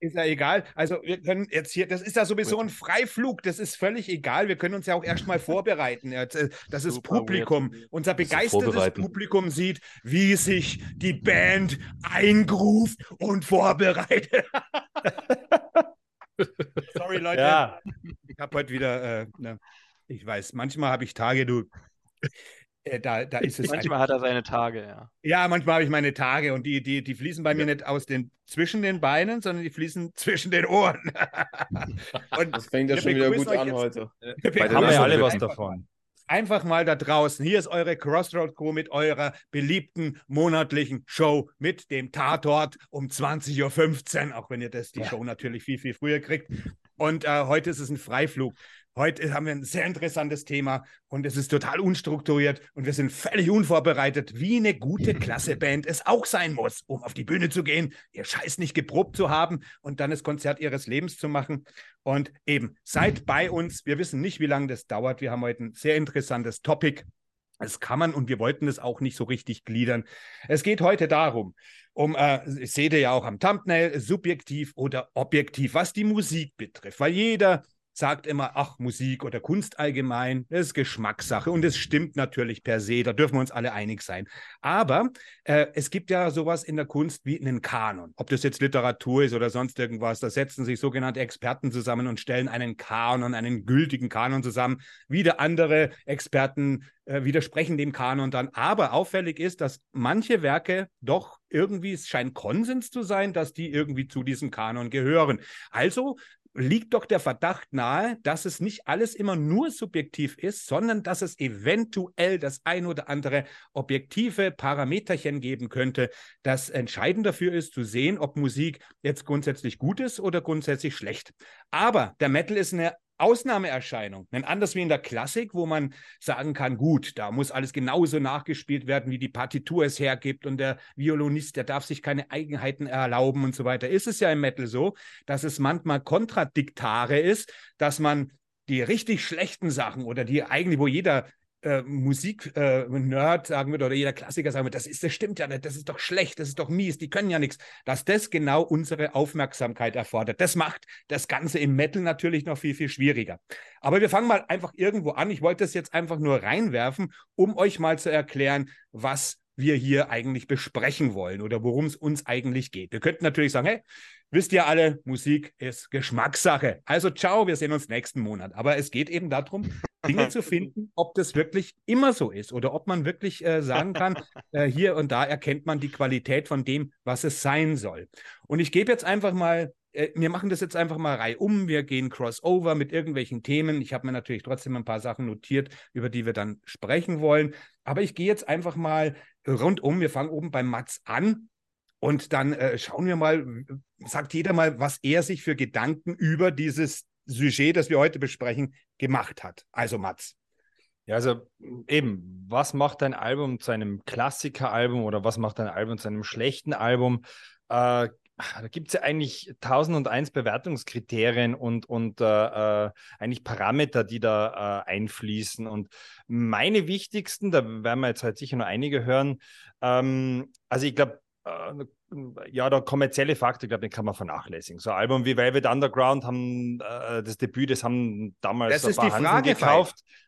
ist ja egal. Also wir können jetzt hier, das ist ja sowieso ein Freiflug, das ist völlig egal. Wir können uns ja auch erstmal vorbereiten. Äh, das ist Publikum. Unser begeistertes Publikum sieht, wie sich die Band eingruft und vorbereitet. Sorry, Leute. Ja. Ich habe heute wieder, äh, ne, ich weiß, manchmal habe ich Tage, du. Äh, da, da ist es manchmal hat er seine Tage, ja. Ja, manchmal habe ich meine Tage und die, die, die fließen bei ja. mir nicht aus den zwischen den Beinen, sondern die fließen zwischen den Ohren. und das fängt ja schon wieder gut an jetzt, heute. Wir haben ja alle was davon. Einfach mal da draußen. Hier ist eure Crossroad Crew mit eurer beliebten monatlichen Show mit dem Tatort um 20.15 Uhr, auch wenn ihr das die ja. Show natürlich viel, viel früher kriegt. Und äh, heute ist es ein Freiflug. Heute haben wir ein sehr interessantes Thema und es ist total unstrukturiert und wir sind völlig unvorbereitet, wie eine gute Klasseband es auch sein muss, um auf die Bühne zu gehen, ihr Scheiß nicht geprobt zu haben und dann das Konzert ihres Lebens zu machen. Und eben, seid bei uns. Wir wissen nicht, wie lange das dauert. Wir haben heute ein sehr interessantes Topic. Das kann man und wir wollten es auch nicht so richtig gliedern. Es geht heute darum, um, äh, seht ihr ja auch am Thumbnail, subjektiv oder objektiv, was die Musik betrifft, weil jeder sagt immer, ach, Musik oder Kunst allgemein, das ist Geschmackssache und es stimmt natürlich per se, da dürfen wir uns alle einig sein. Aber äh, es gibt ja sowas in der Kunst wie einen Kanon. Ob das jetzt Literatur ist oder sonst irgendwas, da setzen sich sogenannte Experten zusammen und stellen einen Kanon, einen gültigen Kanon zusammen. Wieder andere Experten äh, widersprechen dem Kanon dann. Aber auffällig ist, dass manche Werke doch irgendwie, es scheint Konsens zu sein, dass die irgendwie zu diesem Kanon gehören. Also liegt doch der Verdacht nahe, dass es nicht alles immer nur subjektiv ist, sondern dass es eventuell das ein oder andere objektive Parameterchen geben könnte, das entscheidend dafür ist, zu sehen, ob Musik jetzt grundsätzlich gut ist oder grundsätzlich schlecht. Aber der Metal ist eine Ausnahmeerscheinung. Denn anders wie in der Klassik, wo man sagen kann, gut, da muss alles genauso nachgespielt werden, wie die Partitur es hergibt und der Violinist, der darf sich keine Eigenheiten erlauben und so weiter, ist es ja im Metal so, dass es manchmal Kontradiktare ist, dass man die richtig schlechten Sachen oder die eigentlich, wo jeder äh, Musik-Nerd äh, sagen würde oder jeder Klassiker sagen würde, das, ist, das stimmt ja nicht, das ist doch schlecht, das ist doch mies, die können ja nichts, dass das genau unsere Aufmerksamkeit erfordert. Das macht das Ganze im Metal natürlich noch viel, viel schwieriger. Aber wir fangen mal einfach irgendwo an. Ich wollte das jetzt einfach nur reinwerfen, um euch mal zu erklären, was wir hier eigentlich besprechen wollen oder worum es uns eigentlich geht. Wir könnten natürlich sagen, hey, wisst ihr alle, Musik ist Geschmackssache. Also ciao, wir sehen uns nächsten Monat. Aber es geht eben darum, Dinge zu finden, ob das wirklich immer so ist oder ob man wirklich äh, sagen kann, äh, hier und da erkennt man die Qualität von dem, was es sein soll. Und ich gebe jetzt einfach mal äh, wir machen das jetzt einfach mal reihum. Wir gehen crossover mit irgendwelchen Themen. Ich habe mir natürlich trotzdem ein paar Sachen notiert, über die wir dann sprechen wollen. Aber ich gehe jetzt einfach mal rundum. Wir fangen oben beim Mats an. Und dann äh, schauen wir mal, sagt jeder mal, was er sich für Gedanken über dieses Sujet, das wir heute besprechen, gemacht hat. Also Mats. Ja, also eben, was macht ein Album zu einem Klassikeralbum oder was macht ein Album zu einem schlechten Album? Äh, da gibt es ja eigentlich tausend und eins Bewertungskriterien und, und äh, äh, eigentlich Parameter, die da äh, einfließen. Und meine wichtigsten, da werden wir jetzt halt sicher noch einige hören, ähm, also ich glaube, ja, der kommerzielle Faktor, glaube den kann man vernachlässigen. So ein Album wie Velvet Underground haben äh, das Debüt, das haben damals das ein paar Hansen gekauft. Fall.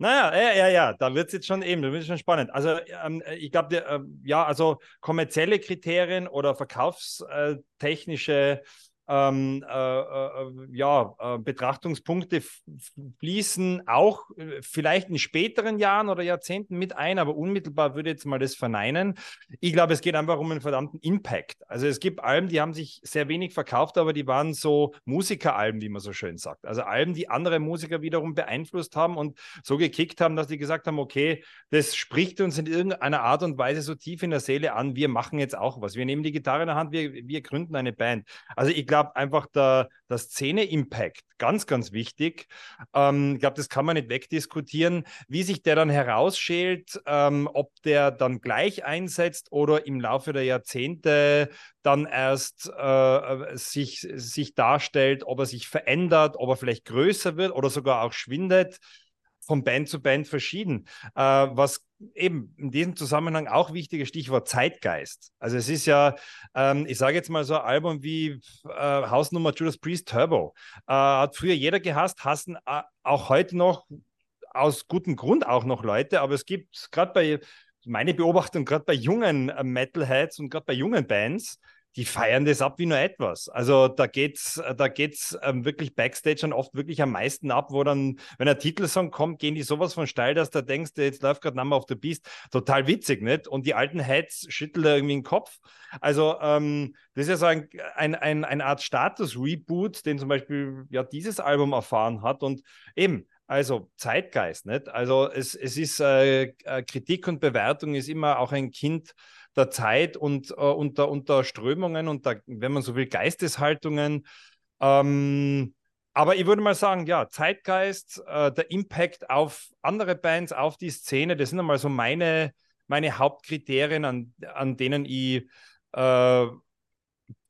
Naja, ja, ja, ja, da wird es jetzt schon eben, da wird es schon spannend. Also ähm, ich glaube, äh, ja, also kommerzielle Kriterien oder verkaufstechnische ähm, äh, äh, ja, äh, Betrachtungspunkte fließen auch äh, vielleicht in späteren Jahren oder Jahrzehnten mit ein, aber unmittelbar würde ich jetzt mal das verneinen. Ich glaube, es geht einfach um einen verdammten Impact. Also es gibt Alben, die haben sich sehr wenig verkauft, aber die waren so Musikeralben, wie man so schön sagt. Also Alben, die andere Musiker wiederum beeinflusst haben und so gekickt haben, dass die gesagt haben, okay, das spricht uns in irgendeiner Art und Weise so tief in der Seele an, wir machen jetzt auch was. Wir nehmen die Gitarre in der Hand, wir, wir gründen eine Band. Also ich glaube, glaube einfach der, der Szene-Impact ganz, ganz wichtig. Ähm, ich glaube, das kann man nicht wegdiskutieren, wie sich der dann herausschält, ähm, ob der dann gleich einsetzt oder im Laufe der Jahrzehnte dann erst äh, sich, sich darstellt, ob er sich verändert, ob er vielleicht größer wird oder sogar auch schwindet von Band zu Band verschieden. Äh, was eben in diesem Zusammenhang auch wichtiges Stichwort Zeitgeist. Also es ist ja, ähm, ich sage jetzt mal so ein Album wie äh, Hausnummer Judas Priest Turbo. Äh, hat früher jeder gehasst, hassen äh, auch heute noch aus gutem Grund auch noch Leute, aber es gibt gerade bei meine Beobachtung, gerade bei jungen äh, Metalheads und gerade bei jungen Bands, die feiern das ab wie nur etwas. Also da geht's, da geht's ähm, wirklich Backstage dann oft wirklich am meisten ab, wo dann, wenn ein Titelsong kommt, gehen die sowas von steil, dass du denkst, jetzt läuft gerade Number of the Beast. Total witzig, nicht? Und die alten Heads schütteln da irgendwie den Kopf. Also ähm, das ist ja so ein, ein, ein, eine Art Status-Reboot, den zum Beispiel ja dieses Album erfahren hat. Und eben, also Zeitgeist, nicht? Also es, es ist äh, Kritik und Bewertung ist immer auch ein Kind der Zeit und äh, unter, unter Strömungen und der, wenn man so will, Geisteshaltungen. Ähm, aber ich würde mal sagen, ja, Zeitgeist, äh, der Impact auf andere Bands, auf die Szene, das sind einmal so meine, meine Hauptkriterien, an, an denen ich äh,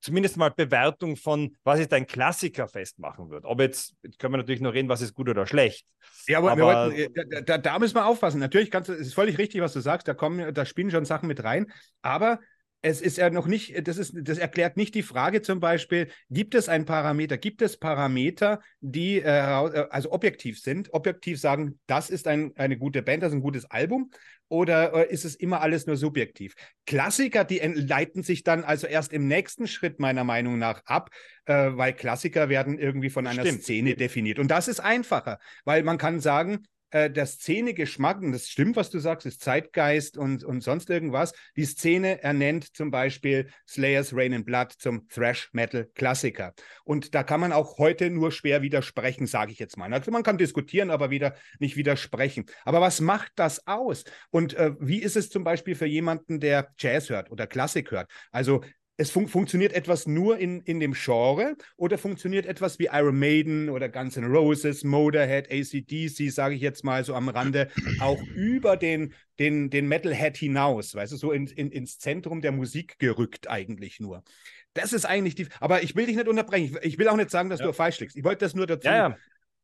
zumindest mal Bewertung von, was ist ein Klassiker festmachen wird. Ob jetzt, jetzt können wir natürlich noch reden, was ist gut oder schlecht. Ja, aber, aber wollten, äh, da, da, müssen wir aufpassen. Natürlich kannst du, es ist völlig richtig, was du sagst, da kommen, da spielen schon Sachen mit rein, aber es ist ja noch nicht, das, ist, das erklärt nicht die Frage zum Beispiel, gibt es ein Parameter, gibt es Parameter, die äh, also objektiv sind, objektiv sagen, das ist ein, eine gute Band, das ist ein gutes Album, oder äh, ist es immer alles nur subjektiv? Klassiker, die leiten sich dann also erst im nächsten Schritt meiner Meinung nach ab, äh, weil Klassiker werden irgendwie von einer Stimmt. Szene definiert. Und das ist einfacher, weil man kann sagen, äh, der Szene-Geschmack, und das stimmt, was du sagst, ist Zeitgeist und, und sonst irgendwas. Die Szene ernennt zum Beispiel Slayers Rain and Blood zum Thrash-Metal-Klassiker. Und da kann man auch heute nur schwer widersprechen, sage ich jetzt mal. Also man kann diskutieren, aber wieder nicht widersprechen. Aber was macht das aus? Und äh, wie ist es zum Beispiel für jemanden, der Jazz hört oder Klassik hört? Also es fun funktioniert etwas nur in, in dem Genre oder funktioniert etwas wie Iron Maiden oder Guns N' Roses, Motorhead, ACDC, sage ich jetzt mal so am Rande, auch über den, den, den Metalhead hinaus, weißt du, so in, in, ins Zentrum der Musik gerückt eigentlich nur. Das ist eigentlich die, aber ich will dich nicht unterbrechen. Ich, ich will auch nicht sagen, dass ja. du falsch liegst. Ich wollte das nur dazu ja, ja.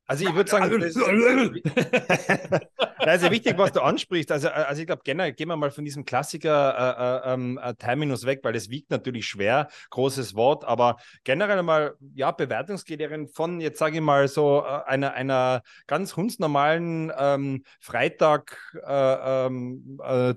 Also ich würde sagen, das, ist wichtig, was du ansprichst. Also, also ich glaube, generell gehen wir mal von diesem Klassiker äh, äh, ähm, äh, Terminus weg, weil das wiegt natürlich schwer, großes Wort, aber generell mal, ja, Bewertungskriterien von, jetzt sage ich mal, so äh, einer, einer ganz hundsnormalen ähm, Freitag äh, ähm, äh,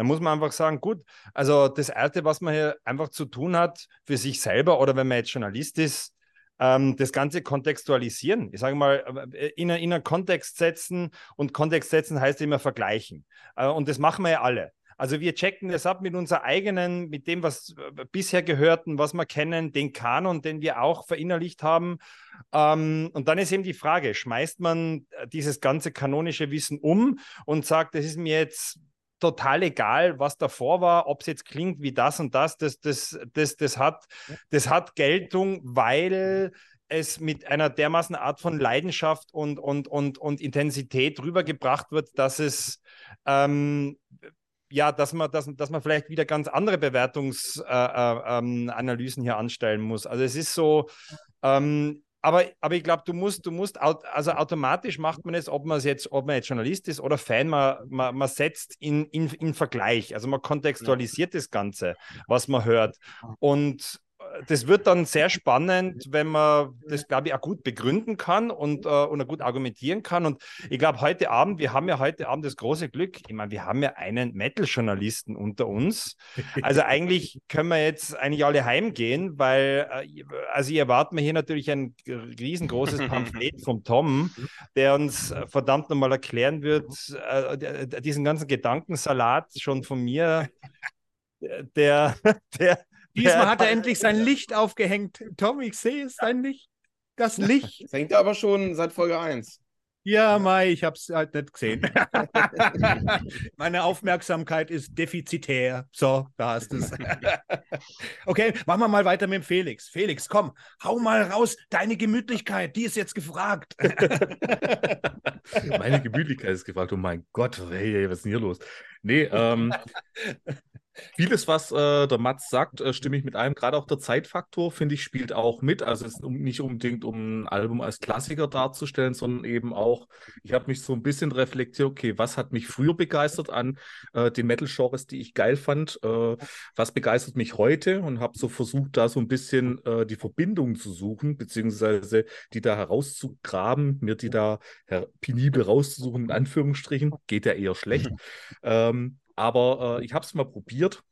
da muss man einfach sagen, gut, also das Erste, was man hier einfach zu tun hat für sich selber oder wenn man jetzt Journalist ist, ähm, das Ganze kontextualisieren. Ich sage mal, äh, in, in einen Kontext setzen und Kontext setzen heißt immer vergleichen. Äh, und das machen wir ja alle. Also wir checken das ab mit unserer eigenen, mit dem, was äh, bisher gehörten, was wir kennen, den Kanon, den wir auch verinnerlicht haben. Ähm, und dann ist eben die Frage, schmeißt man dieses ganze kanonische Wissen um und sagt, das ist mir jetzt total egal, was davor war, ob es jetzt klingt wie das und das, das, das, das, das, hat, das hat Geltung, weil es mit einer dermaßen Art von Leidenschaft und, und, und, und Intensität rübergebracht wird, dass es ähm, ja, dass man, dass, dass man vielleicht wieder ganz andere Bewertungsanalysen äh, äh, ähm, hier anstellen muss. Also es ist so, ähm, aber, aber ich glaube, du musst, du musst, also automatisch macht man es, ob man es jetzt, ob man jetzt Journalist ist oder Fan, man, man, man setzt in, in, in Vergleich. Also man kontextualisiert das Ganze, was man hört. Und das wird dann sehr spannend, wenn man das, glaube ich, auch gut begründen kann und, äh, und auch gut argumentieren kann. Und ich glaube, heute Abend, wir haben ja heute Abend das große Glück, ich meine, wir haben ja einen Metal-Journalisten unter uns. Also eigentlich können wir jetzt eigentlich alle heimgehen, weil, äh, also ihr erwarten wir hier natürlich ein riesengroßes Pamphlet vom Tom, der uns äh, verdammt nochmal erklären wird, äh, diesen ganzen Gedankensalat schon von mir, der, der, Diesmal hat er endlich sein Licht aufgehängt. Tom, ich sehe es, sein Licht. Das Licht. Das hängt aber schon seit Folge 1. Ja, Mai, ich habe es halt nicht gesehen. Meine Aufmerksamkeit ist defizitär. So, da hast du es. okay, machen wir mal weiter mit dem Felix. Felix, komm, hau mal raus. Deine Gemütlichkeit, die ist jetzt gefragt. Meine Gemütlichkeit ist gefragt. Oh mein Gott, hey, was ist denn hier los? Nee, ähm, Vieles, was äh, der Mats sagt, äh, stimme ich mit einem. Gerade auch der Zeitfaktor, finde ich, spielt auch mit. Also es ist nicht unbedingt, um ein Album als Klassiker darzustellen, sondern eben auch, ich habe mich so ein bisschen reflektiert, okay, was hat mich früher begeistert an äh, den Metal-Genres, die ich geil fand? Äh, was begeistert mich heute? Und habe so versucht, da so ein bisschen äh, die Verbindung zu suchen, beziehungsweise die da herauszugraben, mir die da penibel rauszusuchen, in Anführungsstrichen. Geht ja eher schlecht. ähm, aber äh, ich habe es mal probiert.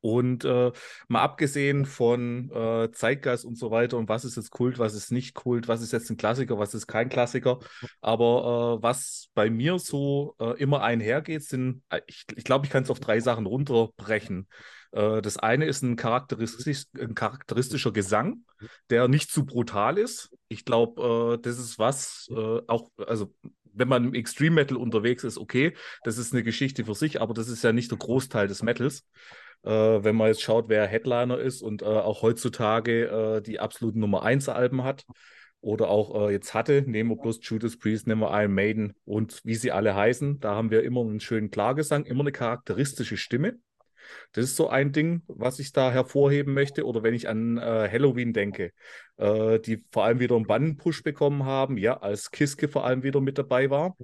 Und äh, mal abgesehen von äh, Zeitgeist und so weiter und was ist jetzt Kult, was ist nicht Kult, was ist jetzt ein Klassiker, was ist kein Klassiker. Aber äh, was bei mir so äh, immer einhergeht, sind, äh, ich, ich glaube, ich kann es auf drei Sachen runterbrechen. Äh, das eine ist ein, charakteristisch, ein charakteristischer Gesang, der nicht zu brutal ist. Ich glaube, das ist was, auch, also wenn man im Extreme Metal unterwegs ist, okay, das ist eine Geschichte für sich, aber das ist ja nicht der Großteil des Metals. Äh, wenn man jetzt schaut, wer Headliner ist und äh, auch heutzutage äh, die absoluten Nummer 1 Alben hat oder auch äh, jetzt hatte, nehmen wir bloß Judas Priest, nehmen wir Iron Maiden und wie sie alle heißen, da haben wir immer einen schönen Klargesang, immer eine charakteristische Stimme. Das ist so ein Ding, was ich da hervorheben möchte. Oder wenn ich an äh, Halloween denke, äh, die vor allem wieder einen Bannenpush bekommen haben, ja, als Kiske vor allem wieder mit dabei war.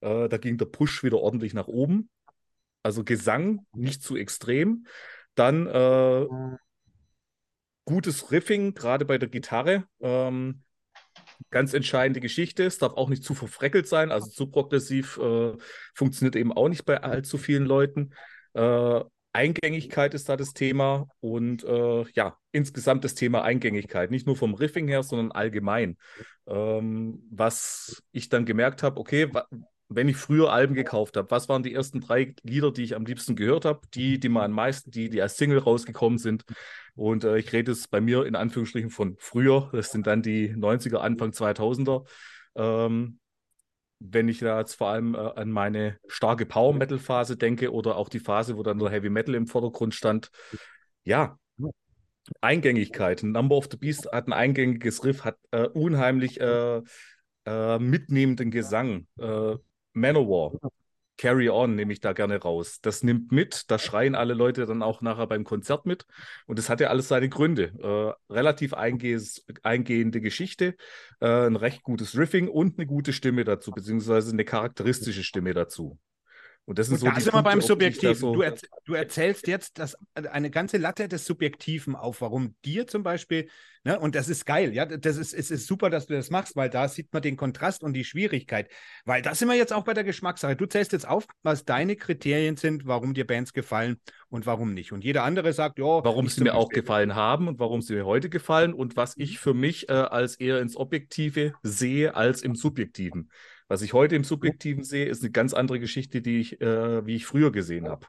Äh, da ging der Push wieder ordentlich nach oben. Also Gesang nicht zu extrem. Dann äh, gutes Riffing, gerade bei der Gitarre. Ähm, ganz entscheidende Geschichte. Es darf auch nicht zu verfreckelt sein, also zu progressiv äh, funktioniert eben auch nicht bei allzu vielen Leuten. Äh, Eingängigkeit ist da das Thema und äh, ja, insgesamt das Thema Eingängigkeit, nicht nur vom Riffing her, sondern allgemein. Ähm, was ich dann gemerkt habe, okay, wenn ich früher Alben gekauft habe, was waren die ersten drei Lieder, die ich am liebsten gehört habe? Die, die man am meisten, die, die als Single rausgekommen sind. Und äh, ich rede jetzt bei mir in Anführungsstrichen von früher, das sind dann die 90er, Anfang 2000er. Ähm, wenn ich da jetzt vor allem äh, an meine starke Power-Metal-Phase denke oder auch die Phase, wo dann der Heavy Metal im Vordergrund stand, ja, Eingängigkeit. Number of the Beast hat ein eingängiges Riff, hat äh, unheimlich äh, äh mitnehmenden Gesang. Äh, Manowar Carry On nehme ich da gerne raus. Das nimmt mit, da schreien alle Leute dann auch nachher beim Konzert mit. Und das hat ja alles seine Gründe. Äh, relativ eingehende Geschichte, äh, ein recht gutes Riffing und eine gute Stimme dazu, beziehungsweise eine charakteristische Stimme dazu. Und das sind und so da sind wir beim Subjektiven. So du, erz du, erzählst jetzt das, eine ganze Latte des Subjektiven auf, warum dir zum Beispiel, ne, und das ist geil, ja, das ist, es ist super, dass du das machst, weil da sieht man den Kontrast und die Schwierigkeit. Weil da sind wir jetzt auch bei der Geschmackssache. Du zählst jetzt auf, was deine Kriterien sind, warum dir Bands gefallen und warum nicht. Und jeder andere sagt, ja. Warum sie mir auch gefallen haben und warum sie mir heute gefallen und was ich für mich äh, als eher ins Objektive sehe als im Subjektiven. Was ich heute im Subjektiven sehe, ist eine ganz andere Geschichte, die ich, äh, wie ich früher gesehen habe.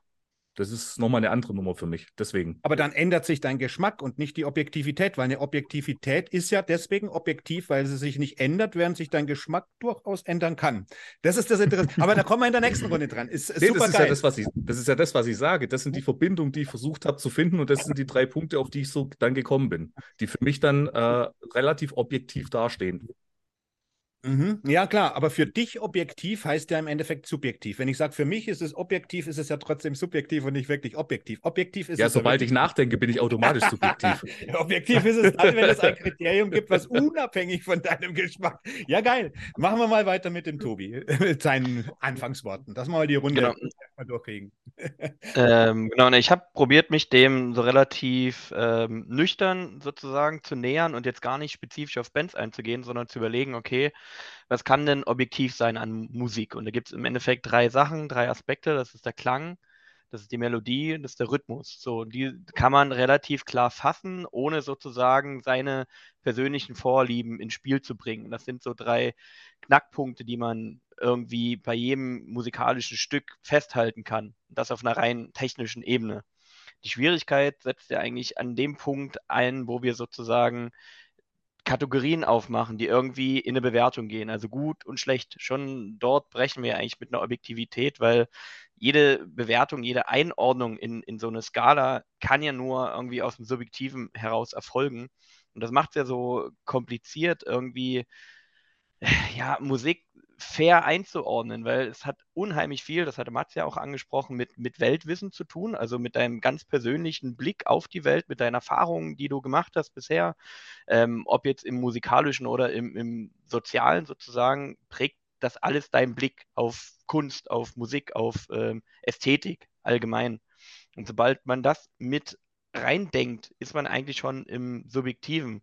Das ist nochmal eine andere Nummer für mich. Deswegen. Aber dann ändert sich dein Geschmack und nicht die Objektivität, weil eine Objektivität ist ja deswegen objektiv, weil sie sich nicht ändert, während sich dein Geschmack durchaus ändern kann. Das ist das Interessante. Aber da kommen wir in der nächsten Runde dran. Ist, ist nee, super das, ist. Ja das, was ich, das ist ja das, was ich sage. Das sind die Verbindungen, die ich versucht habe zu finden und das sind die drei Punkte, auf die ich so dann gekommen bin, die für mich dann äh, relativ objektiv dastehen. Mhm. Ja, klar, aber für dich objektiv heißt ja im Endeffekt subjektiv. Wenn ich sage, für mich ist es objektiv, ist es ja trotzdem subjektiv und nicht wirklich objektiv. Objektiv ist ja, es. Ja, sobald ich nachdenke, bin ich automatisch subjektiv. objektiv ist es dann, wenn es ein Kriterium gibt, was unabhängig von deinem Geschmack. Ja, geil. Machen wir mal weiter mit dem Tobi, mit seinen Anfangsworten, wir mal die Runde genau. Mal durchkriegen. ähm, genau, ne, ich habe probiert, mich dem so relativ ähm, nüchtern sozusagen zu nähern und jetzt gar nicht spezifisch auf Bands einzugehen, sondern zu überlegen, okay, was kann denn objektiv sein an Musik? Und da gibt es im Endeffekt drei Sachen, drei Aspekte. Das ist der Klang, das ist die Melodie, das ist der Rhythmus. So, die kann man relativ klar fassen, ohne sozusagen seine persönlichen Vorlieben ins Spiel zu bringen. Das sind so drei Knackpunkte, die man irgendwie bei jedem musikalischen Stück festhalten kann. Das auf einer rein technischen Ebene. Die Schwierigkeit setzt ja eigentlich an dem Punkt ein, wo wir sozusagen Kategorien aufmachen, die irgendwie in eine Bewertung gehen, also gut und schlecht. Schon dort brechen wir eigentlich mit einer Objektivität, weil jede Bewertung, jede Einordnung in, in so eine Skala kann ja nur irgendwie aus dem Subjektiven heraus erfolgen. Und das macht es ja so kompliziert, irgendwie, ja, Musik fair einzuordnen, weil es hat unheimlich viel, das hatte Mats ja auch angesprochen, mit, mit Weltwissen zu tun, also mit deinem ganz persönlichen Blick auf die Welt, mit deinen Erfahrungen, die du gemacht hast bisher, ähm, ob jetzt im musikalischen oder im, im sozialen sozusagen, prägt das alles deinen Blick auf Kunst, auf Musik, auf ähm, Ästhetik allgemein. Und sobald man das mit reindenkt, ist man eigentlich schon im Subjektiven.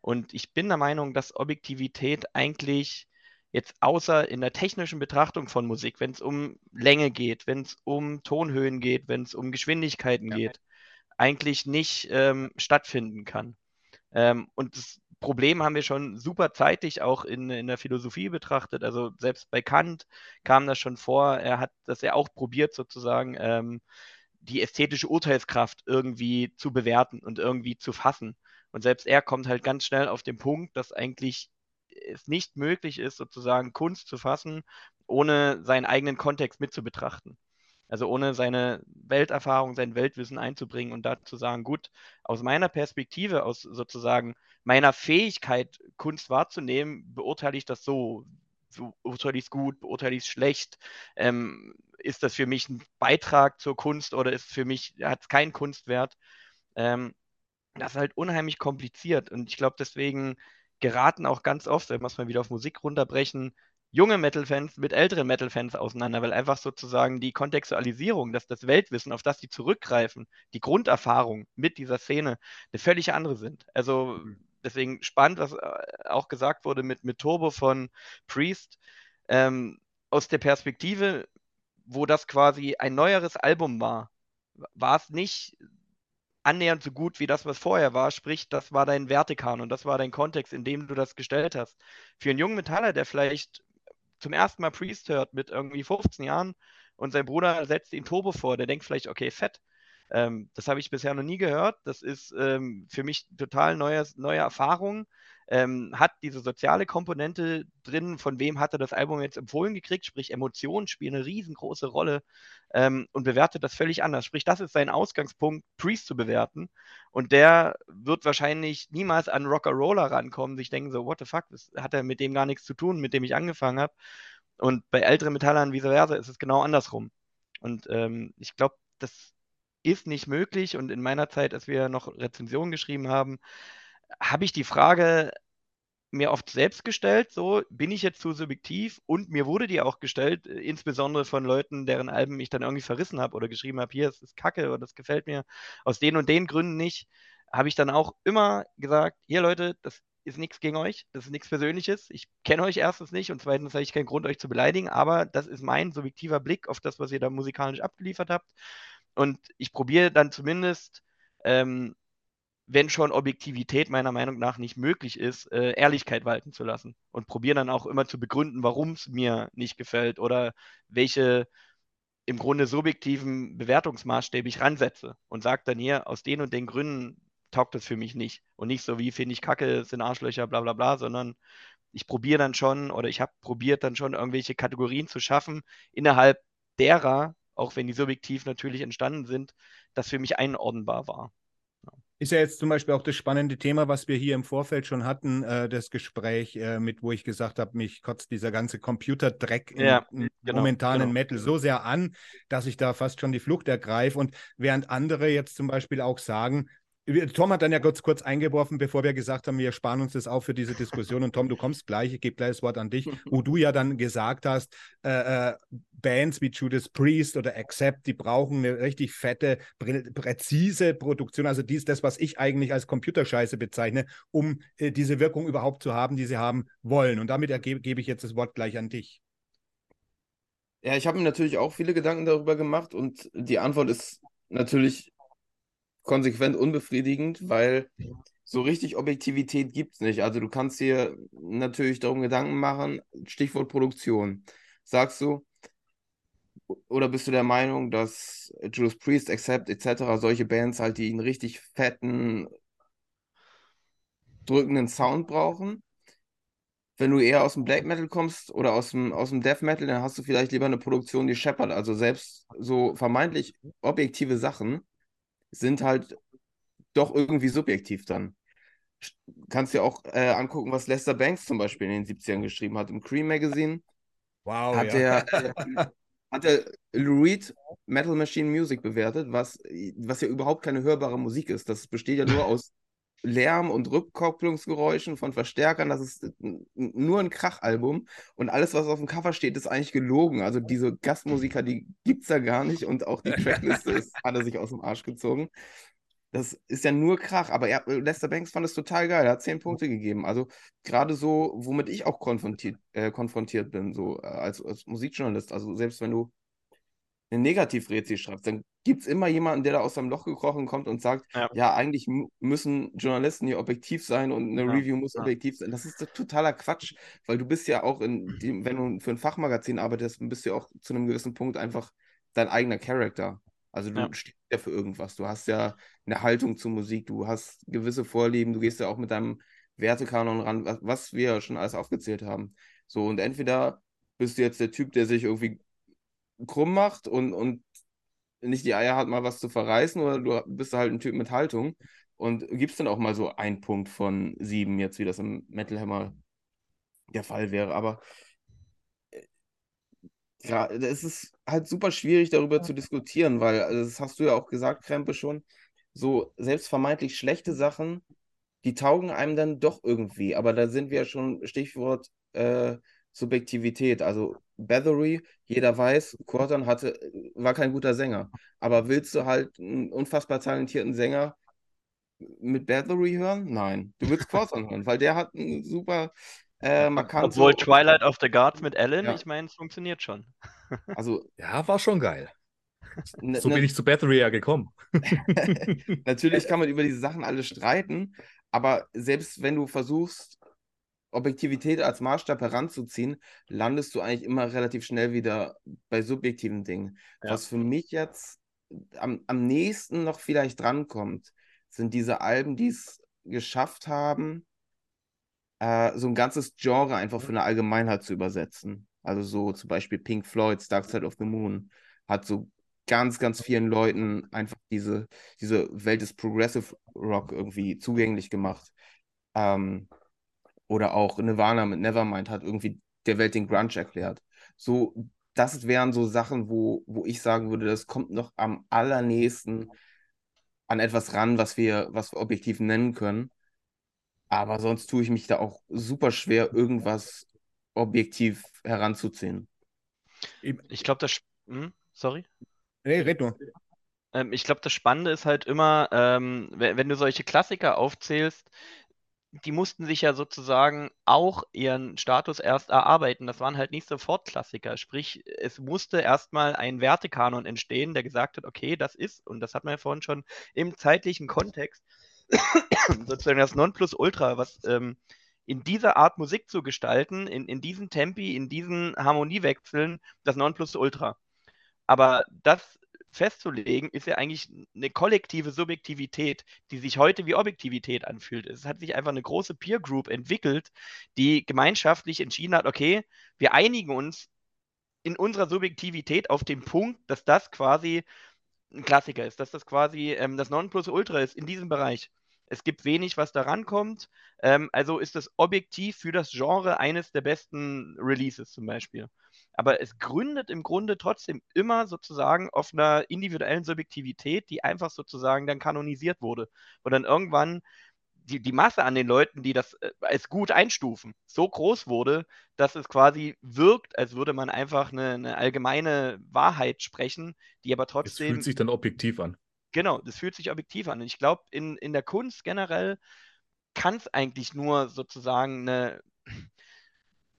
Und ich bin der Meinung, dass Objektivität eigentlich jetzt außer in der technischen Betrachtung von Musik, wenn es um Länge geht, wenn es um Tonhöhen geht, wenn es um Geschwindigkeiten ja. geht, eigentlich nicht ähm, stattfinden kann. Ähm, und das Problem haben wir schon super zeitig auch in, in der Philosophie betrachtet. Also selbst bei Kant kam das schon vor. Er hat das ja auch probiert, sozusagen ähm, die ästhetische Urteilskraft irgendwie zu bewerten und irgendwie zu fassen. Und selbst er kommt halt ganz schnell auf den Punkt, dass eigentlich es nicht möglich ist, sozusagen Kunst zu fassen, ohne seinen eigenen Kontext mit zu betrachten. Also ohne seine Welterfahrung, sein Weltwissen einzubringen und da zu sagen, gut, aus meiner Perspektive, aus sozusagen meiner Fähigkeit, Kunst wahrzunehmen, beurteile ich das so. Beurteile ich es gut, beurteile ich es schlecht? Ähm, ist das für mich ein Beitrag zur Kunst oder ist für mich, hat es keinen Kunstwert? Ähm, das ist halt unheimlich kompliziert und ich glaube, deswegen geraten auch ganz oft, wenn wir es mal wieder auf Musik runterbrechen, junge Metal-Fans mit älteren Metal-Fans auseinander, weil einfach sozusagen die Kontextualisierung, dass das Weltwissen, auf das sie zurückgreifen, die Grunderfahrung mit dieser Szene eine völlig andere sind. Also mhm. deswegen spannend, was äh, auch gesagt wurde mit, mit Turbo von Priest. Ähm, aus der Perspektive, wo das quasi ein neueres Album war, war es nicht annähernd so gut wie das, was vorher war. Sprich, das war dein Wertekern und das war dein Kontext, in dem du das gestellt hast. Für einen jungen Metaller, der vielleicht zum ersten Mal Priest hört mit irgendwie 15 Jahren und sein Bruder setzt ihm Turbo vor, der denkt vielleicht, okay, fett. Ähm, das habe ich bisher noch nie gehört. Das ist ähm, für mich total neues, neue Erfahrung ähm, hat diese soziale Komponente drin, von wem hat er das Album jetzt empfohlen gekriegt, sprich Emotionen spielen eine riesengroße Rolle ähm, und bewertet das völlig anders. Sprich, das ist sein Ausgangspunkt, Priest zu bewerten und der wird wahrscheinlich niemals an Rock'n'Roller rankommen, sich denken so, what the fuck, das hat er mit dem gar nichts zu tun, mit dem ich angefangen habe. Und bei älteren Metallern vice versa ist es genau andersrum. Und ähm, ich glaube, das ist nicht möglich. Und in meiner Zeit, als wir noch Rezensionen geschrieben haben, habe ich die Frage mir oft selbst gestellt, so bin ich jetzt zu subjektiv? Und mir wurde die auch gestellt, äh, insbesondere von Leuten, deren Alben ich dann irgendwie verrissen habe oder geschrieben habe, hier, es ist Kacke oder das gefällt mir aus den und den Gründen nicht, habe ich dann auch immer gesagt, hier Leute, das ist nichts gegen euch, das ist nichts Persönliches, ich kenne euch erstens nicht und zweitens habe ich keinen Grund, euch zu beleidigen, aber das ist mein subjektiver Blick auf das, was ihr da musikalisch abgeliefert habt. Und ich probiere dann zumindest ähm, wenn schon Objektivität meiner Meinung nach nicht möglich ist, äh, Ehrlichkeit walten zu lassen und probiere dann auch immer zu begründen, warum es mir nicht gefällt oder welche im Grunde subjektiven Bewertungsmaßstäbe ich ransetze und sage dann hier, aus den und den Gründen taugt das für mich nicht. Und nicht so wie finde ich Kacke, sind Arschlöcher, bla bla bla, sondern ich probiere dann schon oder ich habe probiert dann schon irgendwelche Kategorien zu schaffen, innerhalb derer, auch wenn die subjektiv natürlich entstanden sind, das für mich einordnbar war. Ist ja jetzt zum Beispiel auch das spannende Thema, was wir hier im Vorfeld schon hatten, äh, das Gespräch äh, mit, wo ich gesagt habe, mich kotzt dieser ganze Computerdreck ja, im, genau, momentanen genau. Metal so sehr an, dass ich da fast schon die Flucht ergreife. Und während andere jetzt zum Beispiel auch sagen, Tom hat dann ja kurz, kurz eingeworfen, bevor wir gesagt haben, wir sparen uns das auf für diese Diskussion. Und Tom, du kommst gleich, ich gebe gleich das Wort an dich, wo du ja dann gesagt hast, äh, äh, Bands wie Judas Priest oder Accept, die brauchen eine richtig fette, prä präzise Produktion. Also dies das, was ich eigentlich als Computerscheiße bezeichne, um äh, diese Wirkung überhaupt zu haben, die sie haben wollen. Und damit gebe ich jetzt das Wort gleich an dich. Ja, ich habe mir natürlich auch viele Gedanken darüber gemacht und die Antwort ist natürlich konsequent unbefriedigend, weil so richtig Objektivität gibt es nicht. Also du kannst dir natürlich darum Gedanken machen, Stichwort Produktion. Sagst du, oder bist du der Meinung, dass Judas Priest, Accept etc., solche Bands halt, die einen richtig fetten, drückenden Sound brauchen? Wenn du eher aus dem Black Metal kommst oder aus dem, aus dem Death Metal, dann hast du vielleicht lieber eine Produktion, die scheppert. Also selbst so vermeintlich objektive Sachen sind halt doch irgendwie subjektiv dann. Kannst dir auch äh, angucken, was Lester Banks zum Beispiel in den 70ern geschrieben hat im Cream Magazine. Wow, hat ja. der, hat der Lou Reed Metal Machine Music bewertet, was, was ja überhaupt keine hörbare Musik ist. Das besteht ja nur aus Lärm und Rückkopplungsgeräuschen von Verstärkern. Das ist nur ein Krachalbum. Und alles, was auf dem Cover steht, ist eigentlich gelogen. Also diese Gastmusiker, die gibt es da gar nicht. Und auch die Trackliste ist, hat er sich aus dem Arsch gezogen. Das ist ja nur Krach, aber er, Lester Banks fand es total geil. Er hat zehn Punkte gegeben. Also gerade so, womit ich auch konfrontiert, äh, konfrontiert bin, so äh, als, als Musikjournalist. Also selbst wenn du eine Negativrezi schreibst, dann gibt es immer jemanden, der da aus seinem Loch gekrochen kommt und sagt, Ja. ja, eigentlich müssen Journalisten hier objektiv sein und eine Ja, Review muss ja. objektiv sein. Das ist totaler Quatsch, weil du bist ja auch in dem, wenn du für ein Fachmagazin arbeitest, bist du ja auch zu einem gewissen Punkt einfach dein eigener Charakter. Also du stehst ja für irgendwas. Du hast ja eine Haltung zur Musik, du hast gewisse Vorlieben, du gehst ja auch mit deinem Wertekanon ran, was, was wir schon alles aufgezählt haben. So, und entweder bist du jetzt der Typ, der sich irgendwie krumm macht und, und nicht die Eier hat, mal was zu verreißen, oder du bist halt ein Typ mit Haltung und gibst dann auch mal so einen Punkt von sieben, jetzt wie das im Metal Hammer der Fall wäre. Aber äh, ja, es ist halt super schwierig, darüber zu diskutieren, weil, also das hast du ja auch gesagt, Krempe schon, so selbst vermeintlich schlechte Sachen, die taugen einem dann doch irgendwie. Aber da sind wir ja schon, Stichwort äh, Subjektivität. Also Bathory, jeder weiß, Corton hatte, war kein guter Sänger. Aber willst du halt einen unfassbar talentierten Sänger mit Bathory hören? Nein. Du willst Corton hören, weil der hat einen super äh, markant. Obwohl Twilight of the Gods mit Alan, Ja. ich meine, es funktioniert schon. Also Ja, war schon geil. ne- So ne- bin ich zu Battery ja gekommen. Natürlich kann man über diese Sachen alle streiten, aber selbst wenn du versuchst, Objektivität als Maßstab heranzuziehen, landest du eigentlich immer relativ schnell wieder bei subjektiven Dingen. Ja. Was für mich jetzt am, am nächsten noch vielleicht drankommt, sind diese Alben, die es geschafft haben, äh, so ein ganzes Genre einfach für eine Allgemeinheit zu übersetzen. Also so zum Beispiel Pink Floyd's Dark Side of the Moon hat so ganz, ganz vielen Leuten einfach diese, diese Welt des Progressive Rock irgendwie zugänglich gemacht. Ähm, oder auch Nirvana mit Nevermind hat irgendwie der Welt den Grunge erklärt. So, das wären so Sachen, wo, wo ich sagen würde, das kommt noch am allernächsten an etwas ran, was wir, was wir objektiv nennen können. Aber sonst tue ich mich da auch super schwer, irgendwas objektiv heranzuziehen. Ich glaube, das. Hm? Sorry? Nee, red nur. Ähm, ich glaube, das Spannende ist halt immer, ähm, wenn, wenn du solche Klassiker aufzählst, die mussten sich ja sozusagen auch ihren Status erst erarbeiten. Das waren halt nicht sofort Klassiker. Sprich, es musste erstmal ein Wertekanon entstehen, der gesagt hat, okay, das ist, und das hat man ja vorhin schon im zeitlichen Kontext, sozusagen das Nonplusultra, was ähm, in dieser Art Musik zu gestalten, in, in diesen Tempi, in diesen Harmoniewechseln, das Nonplusultra. Aber das festzulegen, ist ja eigentlich eine kollektive Subjektivität, die sich heute wie Objektivität anfühlt. Es hat sich einfach eine große Peer Group entwickelt, die gemeinschaftlich entschieden hat, okay, wir einigen uns in unserer Subjektivität auf den Punkt, dass das quasi ein Klassiker ist, dass das quasi ähm, das Nonplusultra ist in diesem Bereich. Es gibt wenig, was da rankommt. Ähm, also ist das objektiv für das Genre eines der besten Releases zum Beispiel. Aber es gründet im Grunde trotzdem immer sozusagen auf einer individuellen Subjektivität, die einfach sozusagen dann kanonisiert wurde. Und dann irgendwann die, die Masse an den Leuten, die das äh, als gut einstufen, so groß wurde, dass es quasi wirkt, als würde man einfach eine, eine allgemeine Wahrheit sprechen, die aber Es trotzdem. fühlt sich dann objektiv an. Genau, das fühlt sich objektiv an. Und ich glaube, in, in der Kunst generell kann es eigentlich nur sozusagen eine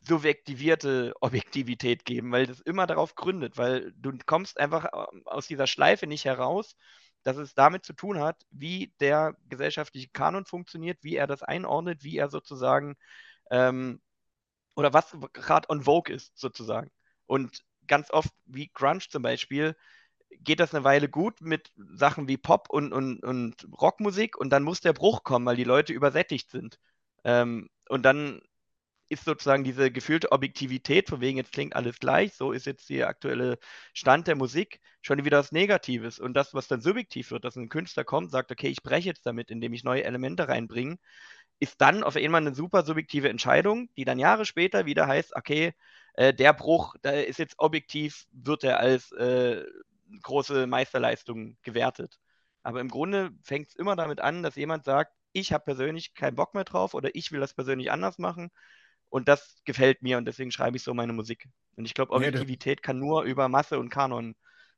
subjektivierte Objektivität geben, weil das immer darauf gründet, weil du kommst einfach ähm, aus dieser Schleife nicht heraus, dass es damit zu tun hat, wie der gesellschaftliche Kanon funktioniert, wie er das einordnet, wie er sozusagen ähm, oder was gerade on vogue ist, sozusagen. Und ganz oft, wie Grunge zum Beispiel, geht das eine Weile gut mit Sachen wie Pop und, und, und Rockmusik und dann muss der Bruch kommen, weil die Leute übersättigt sind. Ähm, und dann ist sozusagen diese gefühlte Objektivität, von wegen jetzt klingt alles gleich, so ist jetzt der aktuelle Stand der Musik, schon wieder was Negatives. Und das, was dann subjektiv wird, dass ein Künstler kommt, sagt, okay, ich breche jetzt damit, indem ich neue Elemente reinbringe, ist dann auf einmal eine super subjektive Entscheidung, die dann Jahre später wieder heißt, okay, äh, der Bruch, da ist jetzt objektiv, wird er als äh, große Meisterleistung gewertet. Aber im Grunde fängt es immer damit an, dass jemand sagt, ich habe persönlich keinen Bock mehr drauf oder ich will das persönlich anders machen und das gefällt mir und deswegen schreibe ich so meine Musik. Und ich glaube, Objektivität ja, kann nur über Masse und Kanon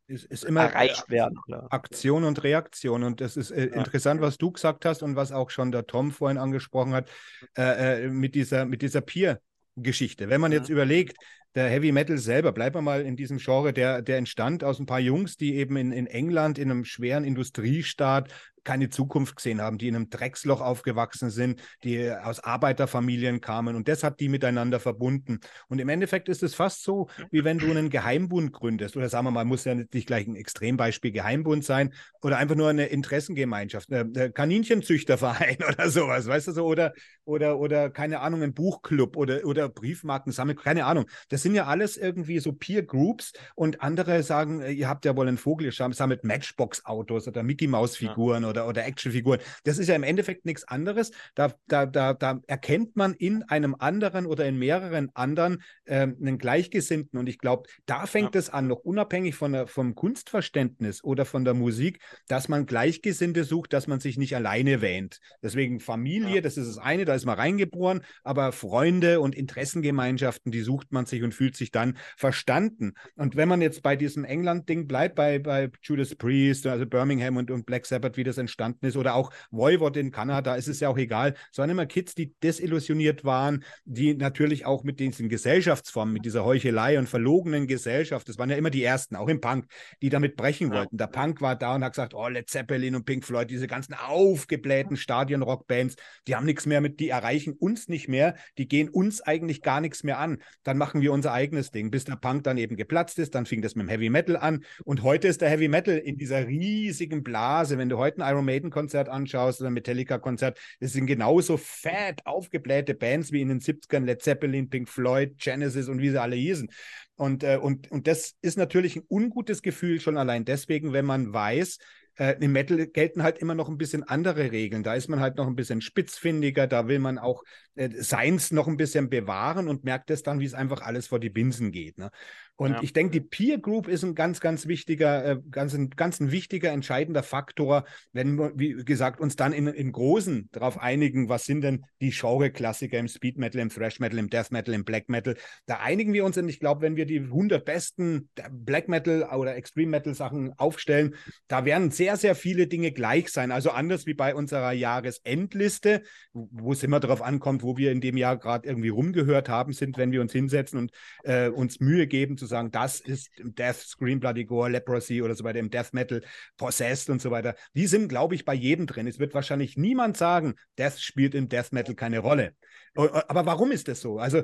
ist, ist immer erreicht werden. Oder? Aktion und Reaktion. Und das ist äh, ja. interessant, was du gesagt hast und was auch schon der Tom vorhin angesprochen hat, äh, äh mit dieser, mit dieser Peer-Geschichte. Wenn man jetzt ja. überlegt, der Heavy Metal selber, bleiben wir mal in diesem Genre, der, der entstand aus ein paar Jungs, die eben in, in England in einem schweren Industriestaat keine Zukunft gesehen haben, die in einem Drecksloch aufgewachsen sind, die aus Arbeiterfamilien kamen. Und das hat die miteinander verbunden. Und im Endeffekt ist es fast so, wie wenn du einen Geheimbund gründest. Oder sagen wir mal, muss ja nicht gleich ein Extrembeispiel Geheimbund sein. Oder einfach nur eine Interessengemeinschaft, eine Kaninchenzüchterverein oder sowas, weißt du so, oder, oder, oder keine Ahnung, ein Buchclub oder, oder Briefmarken sammeln, keine Ahnung. Das sind ja alles irgendwie so Peer Groups. Und andere sagen, ihr habt ja wohl einen Vogel, ihr sammelt Matchbox-Autos oder Mickey-Maus-Figuren ja oder, oder Actionfiguren. Das ist ja im Endeffekt nichts anderes. Da, da, da, da erkennt man in einem anderen oder in mehreren anderen äh, einen Gleichgesinnten. Und ich glaube, da fängt ja. es an, noch unabhängig von der, vom Kunstverständnis oder von der Musik, dass man Gleichgesinnte sucht, dass man sich nicht alleine wähnt. Deswegen Familie, ja. das ist das eine, da ist man reingeboren, aber Freunde und Interessengemeinschaften, die sucht man sich und fühlt sich dann verstanden. Und wenn man jetzt bei diesem England-Ding bleibt, bei, bei Judas Priest, also Birmingham und, und Black Sabbath, wie das entstanden ist, oder auch Voivod in Kanada, ist es ja auch egal. Es waren immer Kids, die desillusioniert waren, die natürlich auch mit diesen Gesellschaftsformen, mit dieser Heuchelei und verlogenen Gesellschaft, das waren ja immer die Ersten, auch im Punk, die damit brechen wollten. Der Punk war da und hat gesagt, oh, Led Zeppelin und Pink Floyd, diese ganzen aufgeblähten Stadion-Rockbands, die haben nichts mehr mit, die erreichen uns nicht mehr, die gehen uns eigentlich gar nichts mehr an. Dann machen wir unser eigenes Ding, bis der Punk dann eben geplatzt ist, dann fing das mit dem Heavy Metal an und heute ist der Heavy Metal in dieser riesigen Blase, wenn du heute ein Iron Maiden Konzert anschaust oder ein Metallica Konzert, das sind genauso fett aufgeblähte Bands wie in den 70ern Led Zeppelin, Pink Floyd, Genesis und wie sie alle hießen. Und, äh, und, und das ist natürlich ein ungutes Gefühl schon allein deswegen, wenn man weiß, äh, Im Metal gelten halt immer noch ein bisschen andere Regeln. Da ist man halt noch ein bisschen spitzfindiger, da will man auch äh, Seins noch ein bisschen bewahren und merkt es dann, wie es einfach alles vor die Binsen geht. Ne? Und ja. ich denke, die Peer Group ist ein ganz, ganz wichtiger, äh, ganz, ein, ganz ein wichtiger, entscheidender Faktor, wenn wir, wie gesagt, uns dann in, im Großen darauf einigen, was sind denn die Genre-Klassiker im Speed Metal, im Thrash Metal, im Death Metal, im Black Metal. Da einigen wir uns und ich glaube, wenn wir die 100 besten Black Metal oder Extreme Metal Sachen aufstellen, da werden sehr, sehr viele Dinge gleich sein. Also anders wie bei unserer Jahresendliste, wo es immer darauf ankommt, wo wir in dem Jahr gerade irgendwie rumgehört haben, sind, wenn wir uns hinsetzen und äh, uns Mühe geben, zu sagen, das ist Death, Scream, Bloody Gore, Leprosy oder so weiter, im Death Metal, Possessed und so weiter. Die sind, glaube ich, bei jedem drin. Es wird wahrscheinlich niemand sagen, Death spielt im Death Metal keine Rolle. Aber warum ist das so? Also,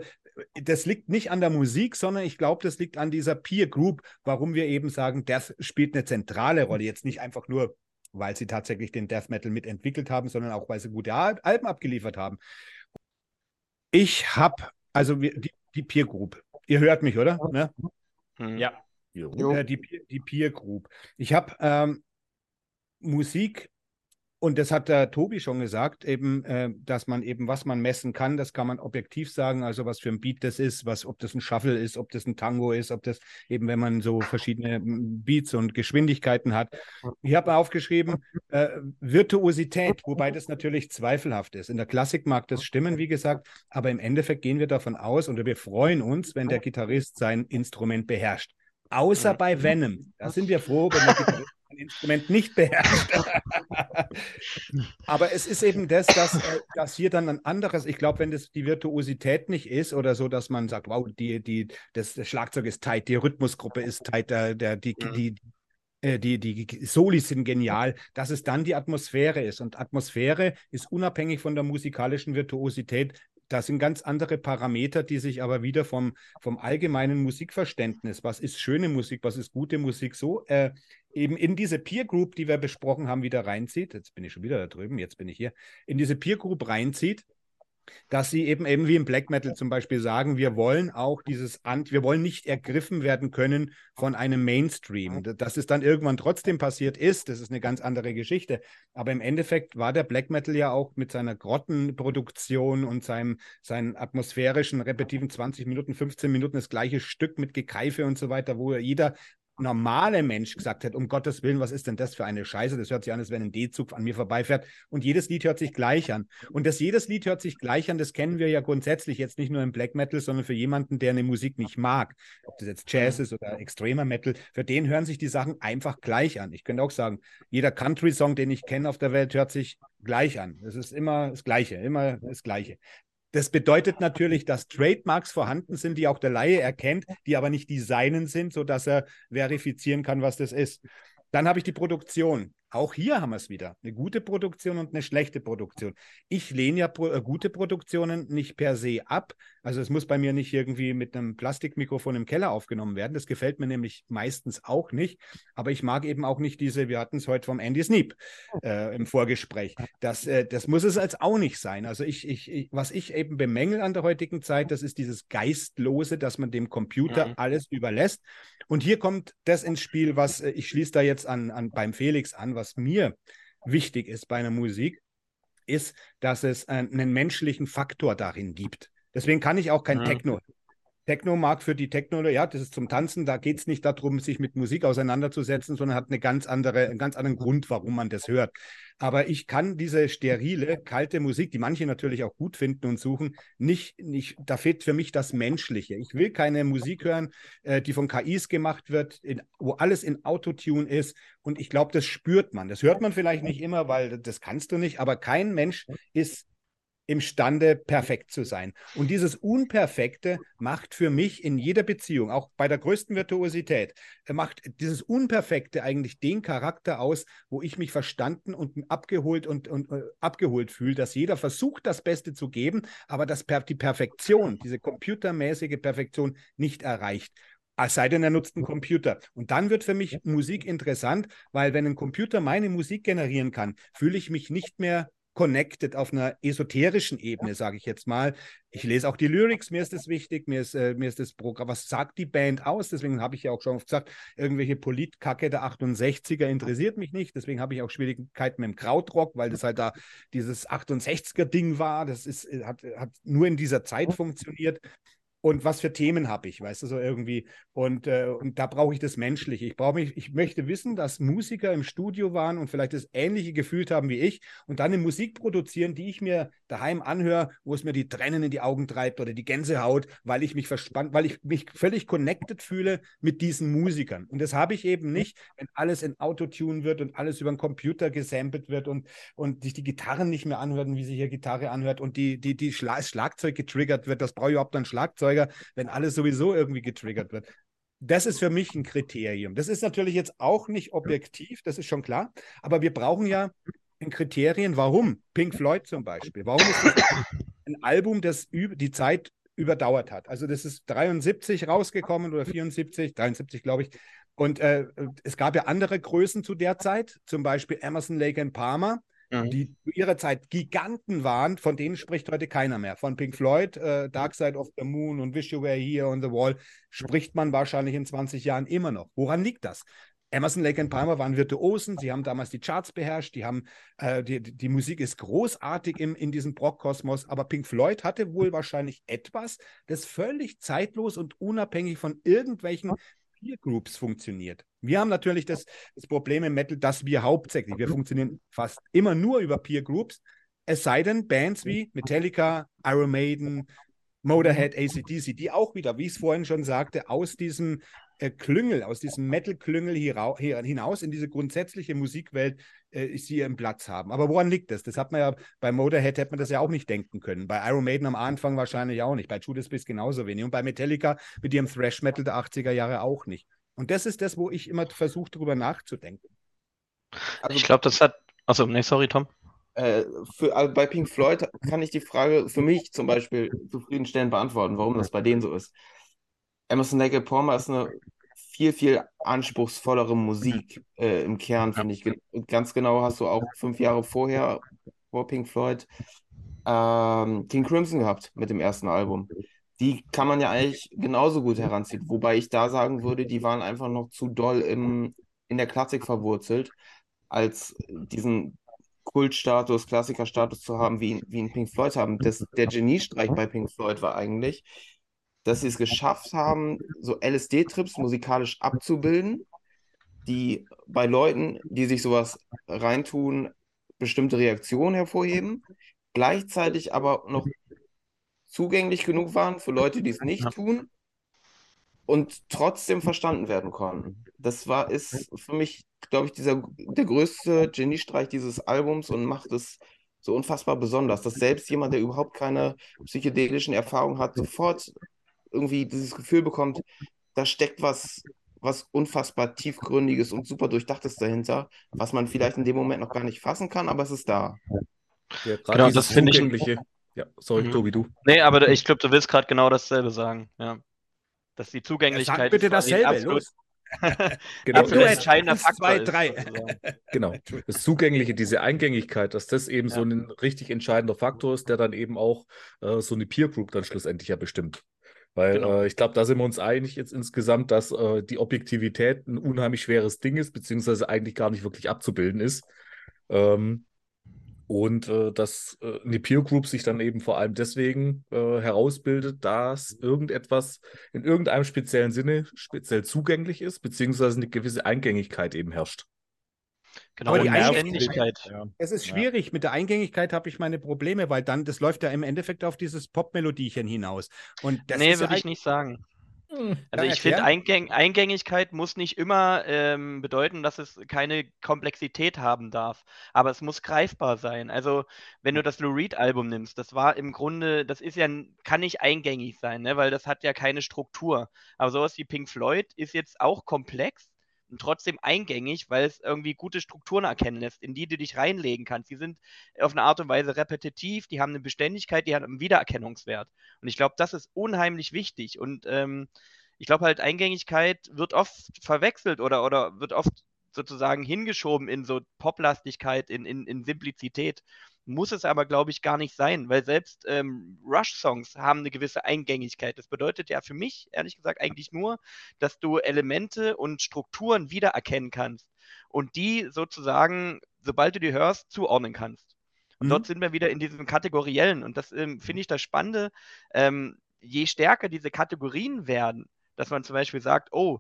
das liegt nicht an der Musik, sondern ich glaube, das liegt an dieser Peer Group, warum wir eben sagen, Death spielt eine zentrale Rolle. Jetzt nicht einfach nur, weil sie tatsächlich den Death Metal mitentwickelt haben, sondern auch, weil sie gute Alben abgeliefert haben. Ich habe, also die, die Peer Group, Ihr hört mich, oder? Ne? Ja. Äh, die, die Peer Group. Ich habe ähm, Musik und das hat der Tobi schon gesagt, eben, äh, dass man eben, was man messen kann, das kann man objektiv sagen, also was für ein Beat das ist, was, ob das ein Shuffle ist, ob das ein Tango ist, ob das eben, wenn man so verschiedene Beats und Geschwindigkeiten hat. Ich habe aufgeschrieben, äh, Virtuosität, wobei das natürlich zweifelhaft ist. In der Klassik mag das stimmen, wie gesagt, aber im Endeffekt gehen wir davon aus oder wir freuen uns, wenn der Gitarrist sein Instrument beherrscht. Außer bei Venom. Da sind wir froh, wenn der Gitarrist Instrument nicht beherrscht. Aber es ist eben das, dass, äh, dass hier dann ein anderes, ich glaube, wenn das die Virtuosität nicht ist oder so, dass man sagt, wow, die, die, das, das Schlagzeug ist tight, die Rhythmusgruppe ist tight, der, der, die, mhm. die, äh, die, die Solis sind genial, dass es dann die Atmosphäre ist. Und Atmosphäre ist unabhängig von der musikalischen Virtuosität das sind ganz andere Parameter, die sich aber wieder vom, vom allgemeinen Musikverständnis, was ist schöne Musik, was ist gute Musik, so äh, eben in diese Peer Group, die wir besprochen haben, wieder reinzieht. Jetzt bin ich schon wieder da drüben, jetzt bin ich hier, in diese Peer Group reinzieht. dass sie eben eben wie im Black Metal zum Beispiel sagen, wir wollen auch dieses Ant, wir wollen nicht ergriffen werden können von einem Mainstream. Dass es dann irgendwann trotzdem passiert ist, das ist eine ganz andere Geschichte. Aber im Endeffekt war der Black Metal ja auch mit seiner Grottenproduktion und seinem, seinen atmosphärischen, repetitiven 20 Minuten, 15 Minuten das gleiche Stück mit Gekeife und so weiter, wo jeder normale Mensch gesagt hätte, um Gottes Willen, was ist denn das für eine Scheiße? Das hört sich an, als wenn ein D-Zug an mir vorbeifährt. Und jedes Lied hört sich gleich an. Und dass jedes Lied hört sich gleich an, das kennen wir ja grundsätzlich jetzt nicht nur im Black Metal, sondern für jemanden, der eine Musik nicht mag, ob das jetzt Jazz ist oder extremer Metal, für den hören sich die Sachen einfach gleich an. Ich könnte auch sagen, jeder Country-Song, den ich kenne auf der Welt, hört sich gleich an. Es ist immer das Gleiche, immer das Gleiche. Das bedeutet natürlich, dass Trademarks vorhanden sind, die auch der Laie erkennt, die aber nicht die seinen sind, sodass er verifizieren kann, was das ist. Dann habe ich die Produktion. Auch hier haben wir es wieder. Eine gute Produktion und eine schlechte Produktion. Ich lehne ja pro, äh, gute Produktionen nicht per se ab. Also es muss bei mir nicht irgendwie mit einem Plastikmikrofon im Keller aufgenommen werden. Das gefällt mir nämlich meistens auch nicht. Aber ich mag eben auch nicht diese, wir hatten es heute vom Andy Sneap äh, im Vorgespräch. Das, äh, das muss es als auch nicht sein. Also ich, ich, ich, was ich eben bemängel an der heutigen Zeit, das ist dieses Geistlose, dass man dem Computer mhm. alles überlässt. Und hier kommt das ins Spiel, was äh, ich schließe da jetzt an, an beim Felix an, was mir wichtig ist bei einer Musik, ist, dass es einen menschlichen Faktor darin gibt. Deswegen kann ich auch kein ja. Techno Techno mag für die Techno, ja, das ist zum Tanzen, da geht es nicht darum, sich mit Musik auseinanderzusetzen, sondern hat eine ganz andere, einen ganz anderen Grund, warum man das hört. Aber ich kann diese sterile, kalte Musik, die manche natürlich auch gut finden und suchen, nicht, nicht da fehlt für mich das Menschliche. Ich will keine Musik hören, äh, die von KIs gemacht wird, in, wo alles in Autotune ist. Und ich glaube, das spürt man. Das hört man vielleicht nicht immer, weil das kannst du nicht, aber kein Mensch ist imstande, perfekt zu sein. Und dieses Unperfekte macht für mich in jeder Beziehung, auch bei der größten Virtuosität, macht dieses Unperfekte eigentlich den Charakter aus, wo ich mich verstanden und abgeholt und, und uh, abgeholt fühle, dass jeder versucht, das Beste zu geben, aber dass per die Perfektion, diese computermäßige Perfektion nicht erreicht. Es sei denn, er nutzt einen Computer. Und dann wird für mich Musik interessant, weil wenn ein Computer meine Musik generieren kann, fühle ich mich nicht mehr connected auf einer esoterischen Ebene, sage ich jetzt mal. Ich lese auch die Lyrics, mir ist das wichtig, mir ist, äh, mir ist das Programm, was sagt die Band aus? Deswegen habe ich ja auch schon oft gesagt, irgendwelche Politkacke der 68er interessiert mich nicht. Deswegen habe ich auch Schwierigkeiten mit dem Krautrock, weil das halt da dieses 68er-Ding war. Das ist, äh, hat, hat nur in dieser Zeit funktioniert und was für Themen habe ich, weißt du, so irgendwie. Und, äh, und da brauche ich das Menschliche. Ich brauche mich, ich möchte wissen, dass Musiker im Studio waren und vielleicht das Ähnliche gefühlt haben wie ich und dann eine Musik produzieren, die ich mir daheim anhöre, wo es mir die Tränen in die Augen treibt oder die Gänsehaut, weil ich mich verspannt, weil ich mich völlig connected fühle mit diesen Musikern. Und das habe ich eben nicht, wenn alles in Autotune wird und alles über den Computer gesampelt wird und, und sich die Gitarren nicht mehr anhören, wie sich hier Gitarre anhört und die, die, die Schla Schlagzeug getriggert wird. Das brauche ich überhaupt ein Schlagzeug Schlagzeuger, wenn alles sowieso irgendwie getriggert wird. Das ist für mich ein Kriterium. Das ist natürlich jetzt auch nicht objektiv, das ist schon klar, aber wir brauchen ja Kriterien, warum Pink Floyd zum Beispiel, warum ist das ein Album, das die Zeit überdauert hat. Also das ist 73 rausgekommen oder 74, 73 glaube ich. Und äh, es gab ja andere Größen zu der Zeit, zum Beispiel Emerson, Lake and Palmer, mhm. die zu ihrer Zeit Giganten waren, von denen spricht heute keiner mehr. Von Pink Floyd, äh, Dark Side of the Moon und Wish You Were Here on the Wall spricht man wahrscheinlich in 20 Jahren immer noch. Woran liegt das? Emerson, Lake and Palmer waren Virtuosen, sie haben damals die Charts beherrscht, die haben, äh, die, die Musik ist großartig im, in diesem Brock-Kosmos, aber Pink Floyd hatte wohl wahrscheinlich etwas, das völlig zeitlos und unabhängig von irgendwelchen Peer Groups funktioniert. Wir haben natürlich das, das Problem im Metal, dass wir hauptsächlich, wir funktionieren fast immer nur über Peer Groups, es sei denn Bands wie Metallica, Iron Maiden, Motorhead, ACDC, die auch wieder, wie ich es vorhin schon sagte, aus diesem äh, Klüngel, aus diesem Metal-Klüngel hinaus in diese grundsätzliche Musikwelt äh, sie ihren Platz haben. Aber woran liegt das? Das hat man ja bei Motorhead hätte man das ja auch nicht denken können. Bei Iron Maiden am Anfang wahrscheinlich auch nicht. Bei Judas Priest genauso wenig. Und bei Metallica mit ihrem Thrash-Metal der 80er Jahre auch nicht. Und das ist das, wo ich immer versuche, darüber nachzudenken. Also, ich glaube, das hat. Also, nee, sorry, Tom. Äh, für, also bei Pink Floyd kann ich die Frage für mich zum Beispiel zufriedenstellend beantworten, warum das bei denen so ist. Emerson Lake Palmer ist eine viel, viel anspruchsvollere Musik äh, im Kern, finde ich. Und ganz genau hast du auch fünf Jahre vorher, vor Pink Floyd, ähm, King Crimson gehabt mit dem ersten Album. Die kann man ja eigentlich genauso gut heranziehen. Wobei ich da sagen würde, die waren einfach noch zu doll im, in der Klassik verwurzelt, als diesen Kultstatus, Klassikerstatus zu haben, wie, wie ein Pink Floyd haben. Das, der Geniestreich bei Pink Floyd war eigentlich, dass sie es geschafft haben, so LSD-Trips musikalisch abzubilden, die bei Leuten, die sich sowas reintun, bestimmte Reaktionen hervorheben, gleichzeitig aber noch zugänglich genug waren für Leute, die es nicht tun und trotzdem verstanden werden konnten. Das war, ist für mich, glaube ich, dieser, der größte Geniestreich dieses Albums und macht es so unfassbar besonders, dass selbst jemand, der überhaupt keine psychedelischen Erfahrungen hat, sofort irgendwie dieses Gefühl bekommt, da steckt was, was unfassbar tiefgründiges und super durchdachtes dahinter, was man vielleicht in dem Moment noch gar nicht fassen kann, aber es ist da. Ja, genau, das finde ich. Ja, sorry, mhm. Tobi, du. Nee, aber ich glaube, du willst gerade genau dasselbe sagen. Ja. Dass die Zugänglichkeit. Ja, sag bitte dasselbe, absolut, los. genau, absolut entscheidender Faktor. Zwei, drei. genau. Das Zugängliche, diese Eingängigkeit, dass das eben ja. so ein richtig entscheidender Faktor ist, der dann eben auch äh, so eine Peer Group dann schlussendlich ja bestimmt. Weil genau. äh, ich glaube, da sind wir uns einig jetzt insgesamt, dass äh, die Objektivität ein unheimlich schweres Ding ist, beziehungsweise eigentlich gar nicht wirklich abzubilden ist. Ähm, und äh, dass äh, eine Peer Group sich dann eben vor allem deswegen äh, herausbildet, dass irgendetwas in irgendeinem speziellen Sinne speziell zugänglich ist, beziehungsweise eine gewisse Eingängigkeit eben herrscht. Genau, Aber die Eingängigkeit. Ja. Es ist schwierig. Ja. Mit der Eingängigkeit habe ich meine Probleme, weil dann, das läuft ja im Endeffekt auf dieses Pop-Melodiechen hinaus. Und das nee, würde ja ich nicht sagen. Hm, also ich finde, Eingäng Eingängigkeit muss nicht immer ähm, bedeuten, dass es keine Komplexität haben darf, aber es muss greifbar sein. Also wenn du das Lou Reed Album nimmst, das war im Grunde, das ist ja, kann nicht eingängig sein, ne? weil das hat ja keine Struktur. Aber sowas wie Pink Floyd ist jetzt auch komplex, und trotzdem eingängig, weil es irgendwie gute Strukturen erkennen lässt, in die du dich reinlegen kannst. Die sind auf eine Art und Weise repetitiv, die haben eine Beständigkeit, die haben einen Wiedererkennungswert. Und ich glaube, das ist unheimlich wichtig. Und ähm, ich glaube halt, Eingängigkeit wird oft verwechselt oder, oder wird oft sozusagen hingeschoben in so Poplastigkeit, in, in, in Simplizität. Muss es aber, glaube ich, gar nicht sein, weil selbst ähm, Rush-Songs haben eine gewisse Eingängigkeit. Das bedeutet ja für mich, ehrlich gesagt, eigentlich nur, dass du Elemente und Strukturen wiedererkennen kannst und die sozusagen, sobald du die hörst, zuordnen kannst. Und mhm. dort sind wir wieder in diesem Kategoriellen. Und das ähm, finde ich das Spannende. Ähm, je stärker diese Kategorien werden, dass man zum Beispiel sagt, oh,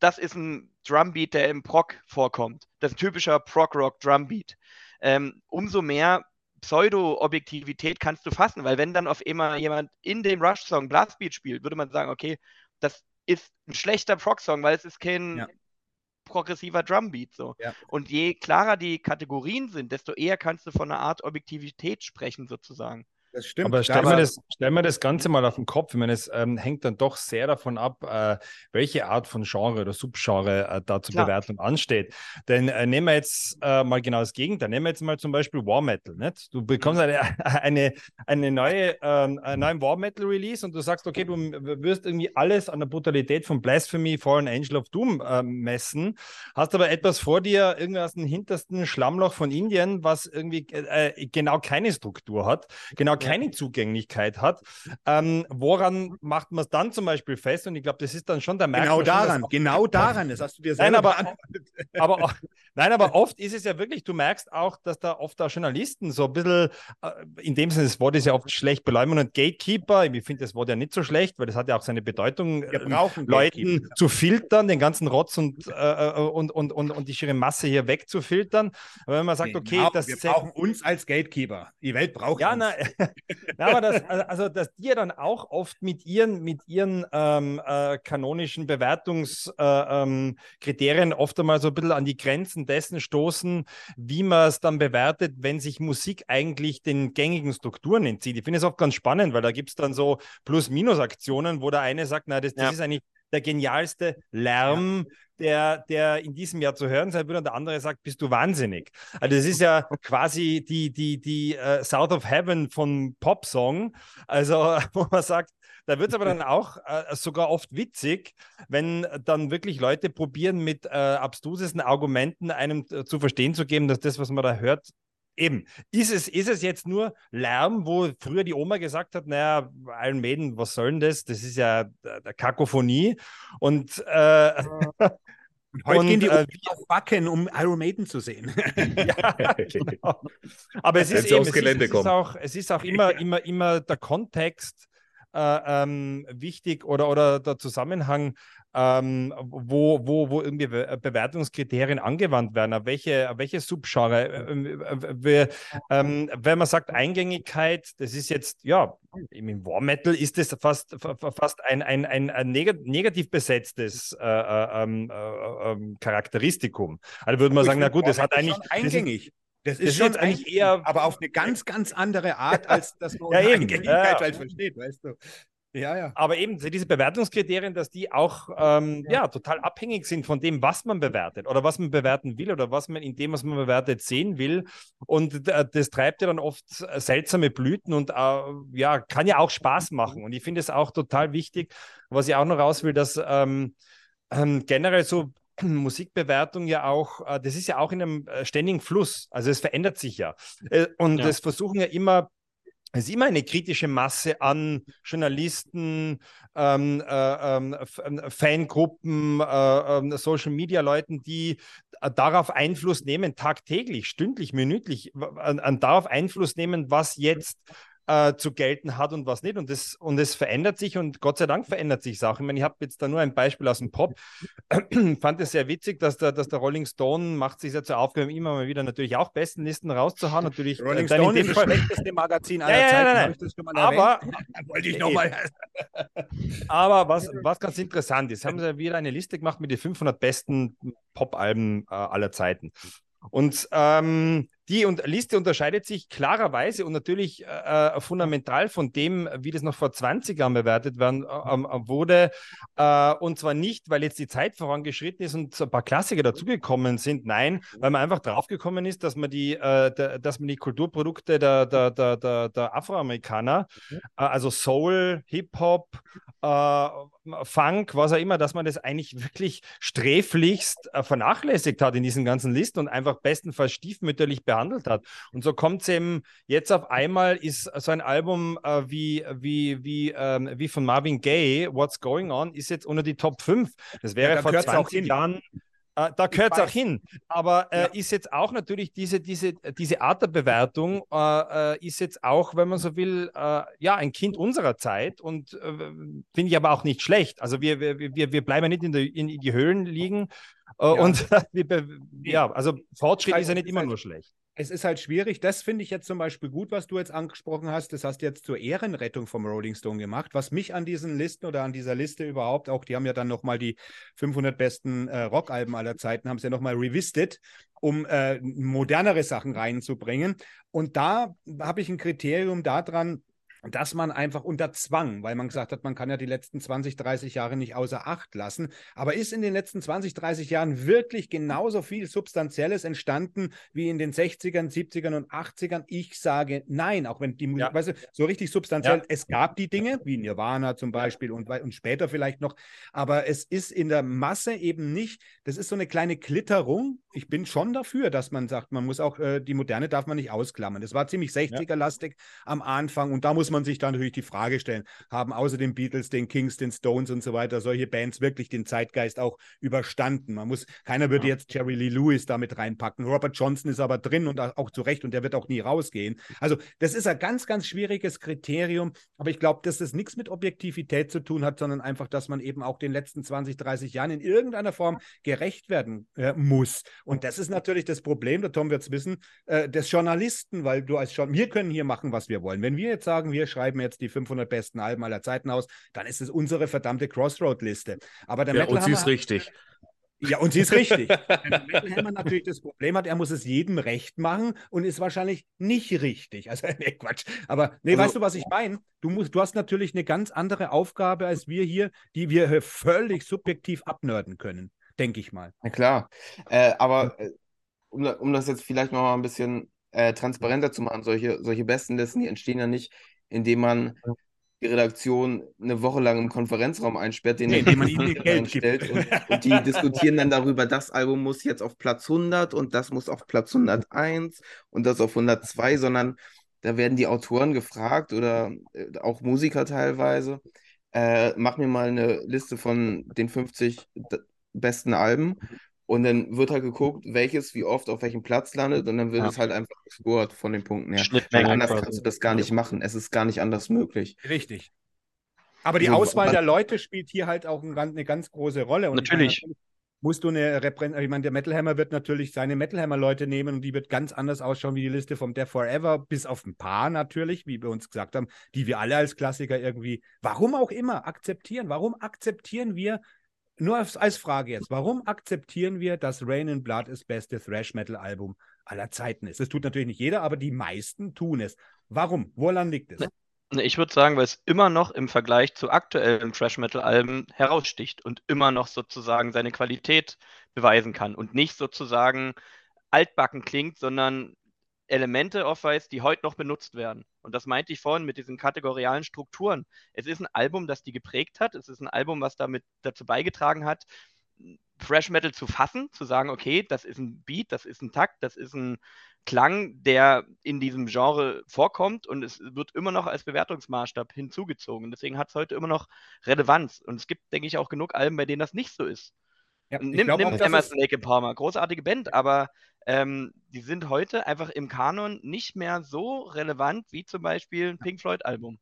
das ist ein Drumbeat, der im Prog vorkommt. Das ist ein typischer Prog-Rock-Drumbeat ähm, umso mehr Pseudo-Objektivität kannst du fassen, weil wenn dann auf einmal jemand in dem Rush-Song Blastbeat spielt, würde man sagen, okay, das ist ein schlechter Prog-Song, weil es ist kein ja. progressiver Drumbeat so. Ja. Und je klarer die Kategorien sind, desto eher kannst du von einer Art Objektivität sprechen sozusagen. Das stimmt. Aber stellen wir das, stell mir das Ganze mal auf den Kopf. Ich meine, es ähm, hängt dann doch sehr davon ab, äh, welche Art von Genre oder Subgenre äh, da zur Klar. Bewertung ansteht. Denn äh, nehmen wir jetzt äh, mal genau das Gegenteil. Nehmen wir jetzt mal zum Beispiel War Metal. Nicht? Du bekommst eine, eine, eine neue, ähm, einen neuen War Metal Release und du sagst, okay, du wirst irgendwie alles an der Brutalität von Blasphemy, Fallen Angel of Doom äh, messen, hast aber etwas vor dir, irgendwie aus dem hintersten Schlammloch von Indien, was irgendwie äh, genau keine Struktur hat, genau keine Zugänglichkeit hat. Ähm, woran macht man es dann zum Beispiel fest? Und ich glaube, das ist dann schon der Merk. Genau daran, schon, genau daran. Das hast du dir selber nein, aber, aber, nein, aber oft ist es ja wirklich, du merkst auch, dass da oft auch Journalisten so ein bisschen, äh, in dem Sinne, das Wort ist ja oft schlecht beleumundet und Gatekeeper, ich finde das Wort ja nicht so schlecht, weil das hat ja auch seine Bedeutung, brauchen Leuten zu filtern, den ganzen Rotz und, äh, äh, und, und, und, und die schiere Masse hier wegzufiltern. Aber wenn man sagt, okay, genau, das wir brauchen uns als Gatekeeper. Die Welt braucht ja, uns. Na, ja, aber das, also, dass die ja dann auch oft mit ihren, mit ihren ähm, äh, kanonischen Bewertungskriterien äh, ähm, oft einmal so ein bisschen an die Grenzen dessen stoßen, wie man es dann bewertet, wenn sich Musik eigentlich den gängigen Strukturen entzieht. Ich finde es oft ganz spannend, weil da gibt es dann so Plus-Minus-Aktionen, wo der eine sagt, na, das, das ja. ist eigentlich der genialste Lärm, der, der in diesem Jahr zu hören sein wird. Und der andere sagt, bist du wahnsinnig. Also das ist ja quasi die, die, die uh, South of Heaven von Popsong. Also wo man sagt, da wird es aber dann auch äh, sogar oft witzig, wenn dann wirklich Leute probieren, mit äh, abstrusesten Argumenten einem äh, zu verstehen zu geben, dass das, was man da hört, Eben. Ist es, ist es jetzt nur Lärm, wo früher die Oma gesagt hat, naja, Iron Maiden, was soll denn das? Das ist ja der Kakophonie. Und, äh, und heute und, gehen die äh, auf Backen, um Iron Maiden zu sehen. ja, genau. Aber es ist, eben, es, ist, es ist, auch, es ist auch immer, immer, immer der Kontext äh, ähm, wichtig oder, oder der Zusammenhang, ähm, wo, wo, wo irgendwie Bewertungskriterien angewandt werden, auf welche, auf welche Subgenre. Äh, äh, ähm, wenn man sagt Eingängigkeit, das ist jetzt, ja, im War Metal ist das fast, fast ein, ein, ein, ein negativ besetztes äh, äh, ähm, äh, ähm, Charakteristikum. Also würde man sagen, na gut, das hat eigentlich. Eingängig. Das ist, das ist schon eigentlich eher. Aber auf eine ganz, ganz andere Art, als dass man ja, Eingängigkeit halt versteht, weißt du. Ja, ja. Aber eben diese Bewertungskriterien, dass die auch ähm, ja. ja. total abhängig sind von dem, was man bewertet oder was man bewerten will oder was man in dem, was man bewertet, sehen will. Und das treibt ja dann oft seltsame Blüten und äh, ja, kann ja auch Spaß machen. Und ich finde es auch total wichtig, was ich auch noch raus will, dass ähm, ähm, generell so Musikbewertung ja auch, äh, das ist ja auch in einem äh, ständigen Fluss. Also es verändert sich ja. Äh, und ja. versuchen ja immer es ist immer eine kritische Masse an Journalisten, ähm, äh, ähm, ähm Fangruppen, äh, äh, Social Media Leuten, die darauf Einfluss nehmen, tagtäglich, stündlich, minütlich, an, an darauf Einfluss nehmen, was jetzt äh, zu gelten hat und was nicht. Und es und das verändert sich und Gott sei Dank verändert sich Sachen. Ich meine, ich habe jetzt da nur ein Beispiel aus dem Pop. Fand es sehr witzig, dass der, dass der Rolling Stone macht sich ja zur Aufgabe, immer mal wieder natürlich auch Bestenlisten rauszuhauen. Natürlich, Rolling äh, Stone ist das schlechteste Magazin aller ja, Zeiten. Nein, nein. Aber, wollte ich nochmal. aber was, was ganz interessant ist, haben sie wieder eine Liste gemacht mit den 500 besten Pop-Alben äh, aller Zeiten. Und ähm, die und Liste unterscheidet sich klarerweise und natürlich äh, äh fundamental von dem, wie das noch vor 20 Jahren bewertet werden, äh, ähm, äh, wurde. Äh, und zwar nicht, weil jetzt die Zeit vorangeschritten ist und ein paar Klassiker dazugekommen sind. Nein, weil man einfach draufgekommen ist, dass man die, äh, der, dass man die Kulturprodukte der, der, der, der, der Afroamerikaner, also Soul, Hip-Hop, Funk, was auch immer, dass man das eigentlich wirklich sträflichst vernachlässigt hat in diesen ganzen Listen und einfach bestenfalls stiefmütterlich behandelt behandelt hat. Und so kommt es eben jetzt auf einmal, ist so ein Album äh, wie, wie, wie, ähm, wie von Marvin Gaye, What's Going On, ist jetzt unter die Top 5. Das wäre ja, vor 20 Jahren. Äh, da gehört es auch hin. Aber äh, ja. ist jetzt auch natürlich diese, diese, diese Art der Bewertung, äh, äh ist jetzt auch, wenn man so will, äh, ja, ein Kind unserer Zeit und äh, finde ich aber auch nicht schlecht. Also wir, wir, wir, wir bleiben nicht in, der, in, in die Höhlen liegen. Ja. Und ja, also Fortschritt ist ja nicht immer nur schlecht es ist halt schwierig. Das finde ich jetzt zum Beispiel gut, was du jetzt angesprochen hast. Das hast du jetzt zur Ehrenrettung vom Rolling Stone gemacht. Was mich an diesen Listen oder an dieser Liste überhaupt auch, die haben ja dann nochmal die 500 besten äh, Rockalben aller Zeiten, haben sie ja nochmal revisited, um äh, modernere Sachen reinzubringen. Und da habe ich ein Kriterium daran, dass man einfach unter Zwang, weil man gesagt hat, man kann ja die letzten 20, 30 Jahre nicht außer Acht lassen, aber ist in den letzten 20, 30 Jahren wirklich genauso viel Substanzielles entstanden wie in den 60ern, 70ern und 80ern? Ich sage nein, auch wenn die Musik, ja. weißt du, so richtig substanziell, ja. es gab die Dinge, wie Nirvana zum Beispiel und, und später vielleicht noch, aber es ist in der Masse eben nicht, das ist so eine kleine Klitterung. Ich bin schon dafür, dass man sagt, man muss auch, äh, die Moderne darf man nicht ausklammern. Das war ziemlich 60er-lastig ja. am Anfang und da muss man sich dann natürlich die Frage stellen, haben außer den Beatles, den Kings, den Stones und so weiter solche Bands wirklich den Zeitgeist auch überstanden? Man muss, keiner würde ja. jetzt Jerry Lee Lewis damit reinpacken. Robert Johnson ist aber drin und auch zu Recht und der wird auch nie rausgehen. Also das ist ein ganz, ganz schwieriges Kriterium, aber ich glaube, dass das nichts mit Objektivität zu tun hat, sondern einfach, dass man eben auch den letzten 20, 30 Jahren in irgendeiner Form gerecht werden äh, muss. Und das ist natürlich das Problem, der Tom wird es wissen, äh, des Journalisten, weil du als Journalist, wir können hier machen, was wir wollen. Wenn wir jetzt sagen, wir schreiben jetzt die 500 besten Alben aller Zeiten aus, dann ist es unsere verdammte Crossroad-Liste. Aber der ja, und sie ist richtig. Ja, und sie ist richtig. der Metal Hammer natürlich das Problem hat, er muss es jedem recht machen und ist wahrscheinlich nicht richtig. Also, nee, Quatsch. Aber, nee, also, weißt du, was ich meine? Du, musst, du hast natürlich eine ganz andere Aufgabe als wir hier, die wir völlig subjektiv abnörden können, denke ich mal. Na klar. Äh, aber äh, um, um das jetzt vielleicht noch mal ein bisschen äh, transparenter zu machen, solche, solche Bestenlisten, die entstehen ja nicht, indem man die Redaktion eine Woche lang im Konferenzraum einsperrt, den Nee, indem man ihnen Geld gibt. stellt und, und die diskutieren dann darüber, das Album muss jetzt auf Platz 100 und das muss auf Platz 101 und das auf 102, sondern da werden die Autoren gefragt oder äh, auch Musiker teilweise, äh, mach mir mal eine Liste von den 50 d- besten Alben und dann wird halt geguckt, welches wie oft auf welchem Platz landet und dann wird Ja. es halt einfach gescored von den Punkten her. Weil anders quasi. kannst du das gar nicht machen. Es ist gar nicht anders möglich. Richtig. Aber die So, Auswahl der Leute spielt hier halt auch eine ganz große Rolle. Und meine, Natürlich. musst du eine Repräsentation, ich meine, der Metal Hammer wird natürlich seine Metal Hammer-Leute nehmen und die wird ganz anders ausschauen wie die Liste vom Death Forever, bis auf ein paar natürlich, wie wir uns gesagt haben, die wir alle als Klassiker irgendwie, warum auch immer, akzeptieren. Warum akzeptieren wir, nur als, als Frage jetzt, warum akzeptieren wir, dass Rain in Blood das beste Thrash-Metal-Album aller Zeiten ist? Das tut natürlich nicht jeder, aber die meisten tun es. Warum? Woran liegt es? Ne, Ich würde sagen, weil es immer noch im Vergleich zu aktuellen Thrash-Metal-Alben heraussticht und immer noch sozusagen seine Qualität beweisen kann und nicht sozusagen altbacken klingt, sondern Elemente aufweist, die heute noch benutzt werden. Und das meinte ich vorhin mit diesen kategorialen Strukturen. Es ist ein Album, das die geprägt hat. Es ist ein Album, was damit dazu beigetragen hat, Thrash Metal zu fassen, zu sagen, okay, das ist ein Beat, das ist ein Takt, das ist ein Klang, der in diesem Genre vorkommt und es wird immer noch als Bewertungsmaßstab hinzugezogen. Deswegen hat es heute immer noch Relevanz. Und es gibt, denke ich, auch genug Alben, bei denen das nicht so ist. Ja, Nimm, glaube nimm Emerson Lake Palmer, großartige Band, aber ähm, die sind heute einfach im Kanon nicht mehr so relevant wie zum Beispiel ein Pink Floyd-Album.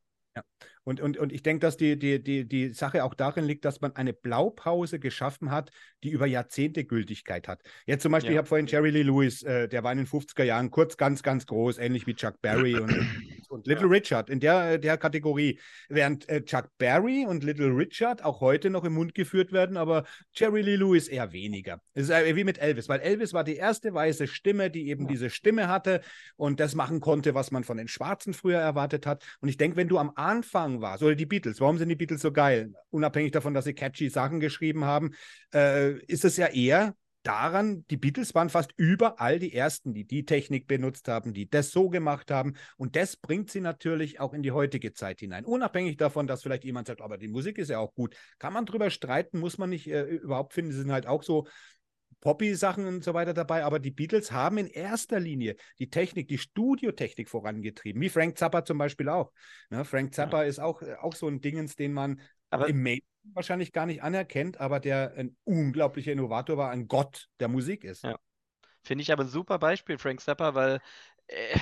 Und, und, und ich denke, dass die, die, die, die Sache auch darin liegt, dass man eine Blaupause geschaffen hat, die über Jahrzehnte Gültigkeit hat. Jetzt zum Beispiel, Ja. ich habe vorhin Jerry Lee Lewis, äh, der war in den 50er Jahren kurz, ganz, ganz groß, ähnlich wie Chuck Berry und, und Little Richard in der, der Kategorie. Während äh, Chuck Berry und Little Richard auch heute noch im Mund geführt werden, aber Jerry Lee Lewis eher weniger. Es ist äh, wie mit Elvis, weil Elvis war die erste weiße Stimme, die eben diese Stimme hatte und das machen konnte, was man von den Schwarzen früher erwartet hat. Und ich denke, wenn du am Anfang warst, oder die Beatles, warum sind die Beatles so geil? Unabhängig davon, dass sie catchy Sachen geschrieben haben, äh, ist es ja eher daran, die Beatles waren fast überall die Ersten, die die Technik benutzt haben, die das so gemacht haben. Und das bringt sie natürlich auch in die heutige Zeit hinein. Unabhängig davon, dass vielleicht jemand sagt, aber die Musik ist ja auch gut. Kann man drüber streiten, muss man nicht äh, überhaupt finden. Sie sind halt auch so Poppy-Sachen und so weiter dabei, aber die Beatles haben in erster Linie die Technik, die Studiotechnik vorangetrieben, wie Frank Zappa zum Beispiel auch. Ne, Frank Zappa ist auch, äh, auch so ein Dingens, den man Aber im Main wahrscheinlich gar nicht anerkennt, aber der ein unglaublicher Innovator war, ein Gott der Musik ist. Ja. Finde ich aber ein super Beispiel, Frank Zappa, weil äh,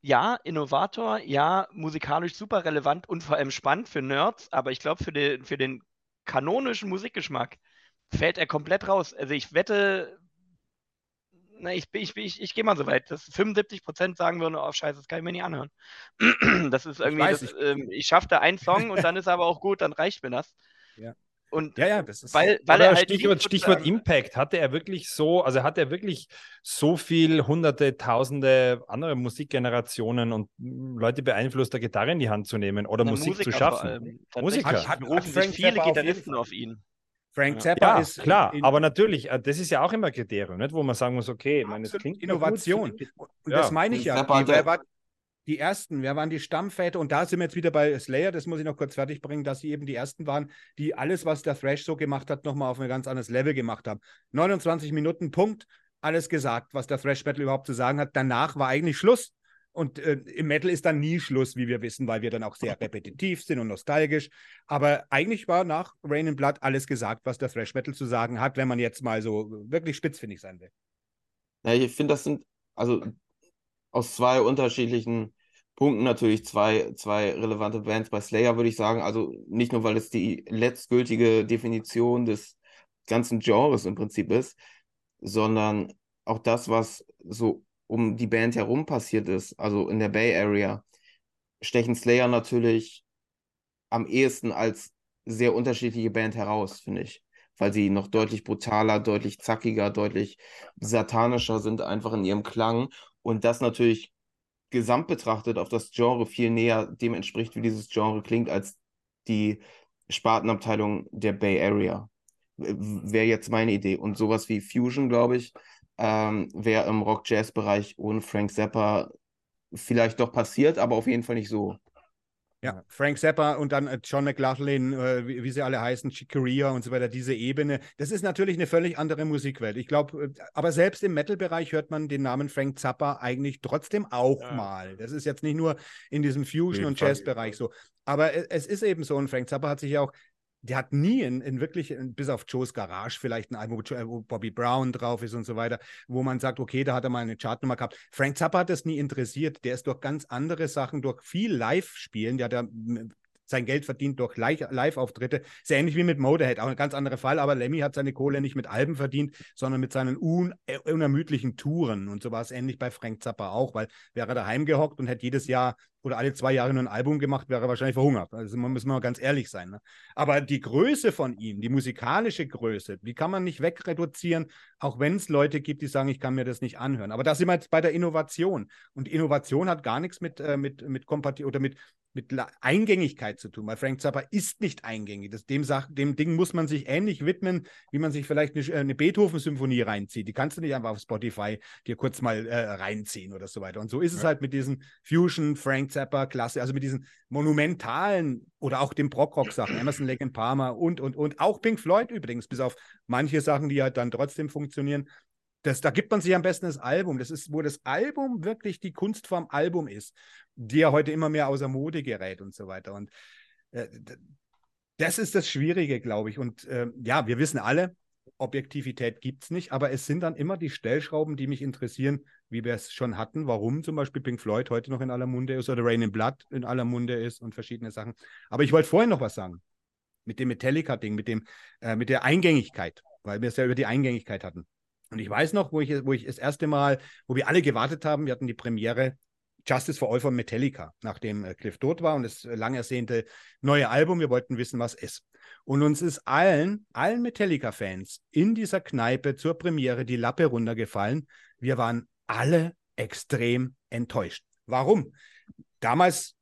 ja, Innovator, ja, musikalisch super relevant und vor allem spannend für Nerds, aber ich glaube, für den, für den kanonischen Musikgeschmack fällt er komplett raus. Also ich wette, na, ich, ich, ich, ich gehe mal so weit, dass 75% sagen würden, oh scheiße, das kann ich mir nicht anhören. Das ist irgendwie, weiß, das, ich- ähm, ich schaffe da einen Song und dann ist er aber auch gut, dann reicht mir das. Ja. Und Ja, ja, das ist. weil, weil er halt Stichwort, Stichwort Impact, hatte er wirklich so, also hat er wirklich so viel hunderte, tausende andere Musikgenerationen und mm, Leute beeinflusst, da Gitarre in die Hand zu nehmen oder Na, Musik zu Musiker schaffen? Musiker. Tatsächlich Hat- hat berufen sich viele auf Gitarristen Fall. auf ihn. Frank. Zappa Ja, ist klar, in- aber natürlich, äh, das ist ja auch immer Kriterium, nicht? wo man sagen muss, okay, meine, das klingt Innovation. Und Ja. das meine ich ja. Zappa wer war die ersten, wer waren die Stammväter? Und da sind wir jetzt wieder bei Slayer, das muss ich noch kurz fertig bringen, dass sie eben die ersten waren, die alles, was der Thrash so gemacht hat, nochmal auf ein ganz anderes Level gemacht haben. 29 Minuten, Punkt, alles gesagt, was der Thrash Metal überhaupt zu sagen hat. Danach war eigentlich Schluss. Und äh, im Metal ist dann nie Schluss, wie wir wissen, weil wir dann auch sehr repetitiv sind und nostalgisch. Aber eigentlich war nach Rain and Blood alles gesagt, was der Thrash Metal zu sagen hat, wenn man jetzt mal so wirklich spitzfindig sein will. Ja, ich finde, das sind also aus zwei unterschiedlichen Punkten natürlich zwei, zwei relevante Bands. Bei Slayer würde ich sagen, also nicht nur, weil es die letztgültige Definition des ganzen Genres im Prinzip ist, sondern auch das, was so um die Band herum passiert ist, also in der Bay Area, stechen Slayer natürlich am ehesten als sehr unterschiedliche Band heraus, finde ich. Weil sie noch deutlich brutaler, deutlich zackiger, deutlich satanischer sind, einfach in ihrem Klang. Und das natürlich gesamt betrachtet auf das Genre viel näher dem entspricht, wie dieses Genre klingt, als die Spartenabteilung der Bay Area. Wäre jetzt meine Idee. Und sowas wie Fusion, glaube ich, ähm, wäre im Rock-Jazz-Bereich ohne Frank Zappa vielleicht doch passiert, aber auf jeden Fall nicht so. Ja, Frank Zappa und dann äh, John McLaughlin, äh, wie, wie, sie alle heißen, Chick Corea und so weiter, diese Ebene. Das ist natürlich eine völlig andere Musikwelt. Ich glaube, äh, aber selbst im Metal-Bereich hört man den Namen Frank Zappa eigentlich trotzdem auch ja. mal. Das ist jetzt nicht nur in diesem Fusion- und Jazz-Bereich so. Aber es ist eben so, und Frank Zappa hat sich ja auch der hat nie in, in wirklich, bis auf Joe's Garage vielleicht ein Album, wo Bobby Brown drauf ist und so weiter, wo man sagt, okay, da hat er mal eine Chartnummer gehabt. Frank Zappa hat das nie interessiert. Der ist durch ganz andere Sachen, durch viel Live-Spielen, der hat ja sein Geld verdient durch Live-Auftritte. Sehr ähnlich wie mit Motorhead, auch ein ganz anderer Fall, aber Lemmy hat seine Kohle nicht mit Alben verdient, sondern mit seinen un äh, unermüdlichen Touren. Und so war es ähnlich bei Frank Zappa auch, weil wäre er daheim gehockt und hätte jedes Jahr oder alle zwei Jahre nur ein Album gemacht, wäre er wahrscheinlich verhungert. Also man muss mal ganz ehrlich sein. Ne? Aber die Größe von ihm, die musikalische Größe, die kann man nicht wegreduzieren, auch wenn es Leute gibt, die sagen, ich kann mir das nicht anhören. Aber da sind wir jetzt bei der Innovation. Und Innovation hat gar nichts mit, äh, mit, mit Kompati oder mit, mit Eingängigkeit zu tun, weil Frank Zappa ist nicht eingängig. Das, dem, dem Ding muss man sich ähnlich widmen, wie man sich vielleicht eine, eine Beethoven-Symphonie reinzieht. Die kannst du nicht einfach auf Spotify dir kurz mal äh, reinziehen oder so weiter. Und so ist ja. es halt mit diesen Fusion, Frank Zappa, Klasse, also mit diesen monumentalen oder auch den Brockrock-Sachen, Emerson, Lake and Palmer und, und, und auch Pink Floyd übrigens, bis auf manche Sachen, die halt dann trotzdem funktionieren. Das, da gibt man sich am besten das Album. Das ist, wo das Album wirklich die Kunstform Album ist, die ja heute immer mehr außer Mode gerät und so weiter. Und äh, das ist das Schwierige, glaube ich. Und äh, ja, wir wissen alle, Objektivität gibt es nicht, aber es sind dann immer die Stellschrauben, die mich interessieren, wie wir es schon hatten, warum zum Beispiel Pink Floyd heute noch in aller Munde ist oder Rain in Blood in aller Munde ist und verschiedene Sachen. Aber ich wollte vorhin noch was sagen. Mit dem Metallica-Ding, mit, äh, mit der Eingängigkeit, weil wir es ja über die Eingängigkeit hatten. Und ich weiß noch, wo ich, wo ich das erste Mal, wo wir alle gewartet haben, wir hatten die Premiere Justice for All von Metallica, nachdem äh, Cliff tot war und das lang ersehnte neue Album. Wir wollten wissen, was ist. Und uns ist allen, allen Metallica-Fans in dieser Kneipe zur Premiere die Lappe runtergefallen. Wir waren alle extrem enttäuscht. Warum? Damals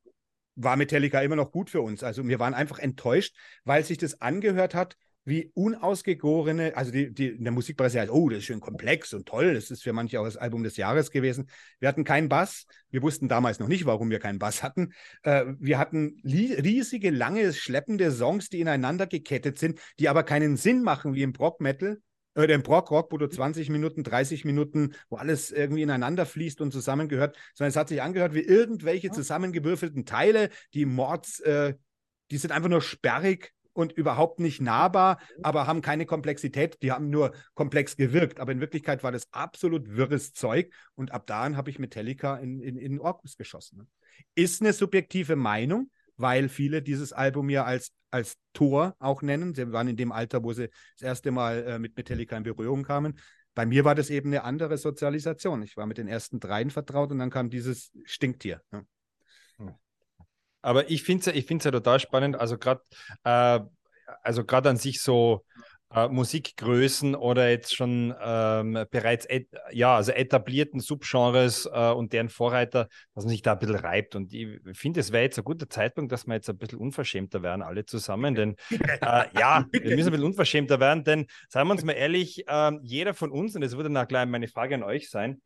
war Metallica immer noch gut für uns. Also wir waren einfach enttäuscht, weil sich das angehört hat wie unausgegorene, also die, die in der Musikpresse heißt, oh, das ist schön komplex und toll, das ist für manche auch das Album des Jahres gewesen. Wir hatten keinen Bass, wir wussten damals noch nicht, warum wir keinen Bass hatten. Äh, wir hatten riesige, lange, schleppende Songs, die ineinander gekettet sind, die aber keinen Sinn machen wie im Brock-Metal, oder äh, im Brock-Rock, wo du 20 Minuten, 30 Minuten, wo alles irgendwie ineinander fließt und zusammengehört, sondern es hat sich angehört wie irgendwelche zusammengewürfelten Teile, die Mords, äh, die sind einfach nur sperrig und überhaupt nicht nahbar, aber haben keine Komplexität. Die haben nur komplex gewirkt. Aber in Wirklichkeit war das absolut wirres Zeug. Und ab da habe ich Metallica in, in, in Orkus geschossen. Ne? Ist eine subjektive Meinung, weil viele dieses Album ja als, als Tor auch nennen. Sie waren in dem Alter, wo sie das erste Mal äh, mit Metallica in Berührung kamen. Bei mir war das eben eine andere Sozialisation. Ich war mit den ersten dreien vertraut und dann kam dieses Stinktier. Ne? Aber ich finde es ich ja total spannend. Also gerade äh, also an sich so äh, Musikgrößen oder jetzt schon ähm, bereits et, ja, also etablierten Subgenres äh, und deren Vorreiter, dass man sich da ein bisschen reibt. Und ich finde, es wäre jetzt ein guter Zeitpunkt, dass wir jetzt ein bisschen unverschämter werden, alle zusammen. Denn äh, ja, wir müssen ein bisschen unverschämter werden, denn seien wir uns mal ehrlich, ähm, jeder von uns, und das würde dann gleich meine Frage an euch sein,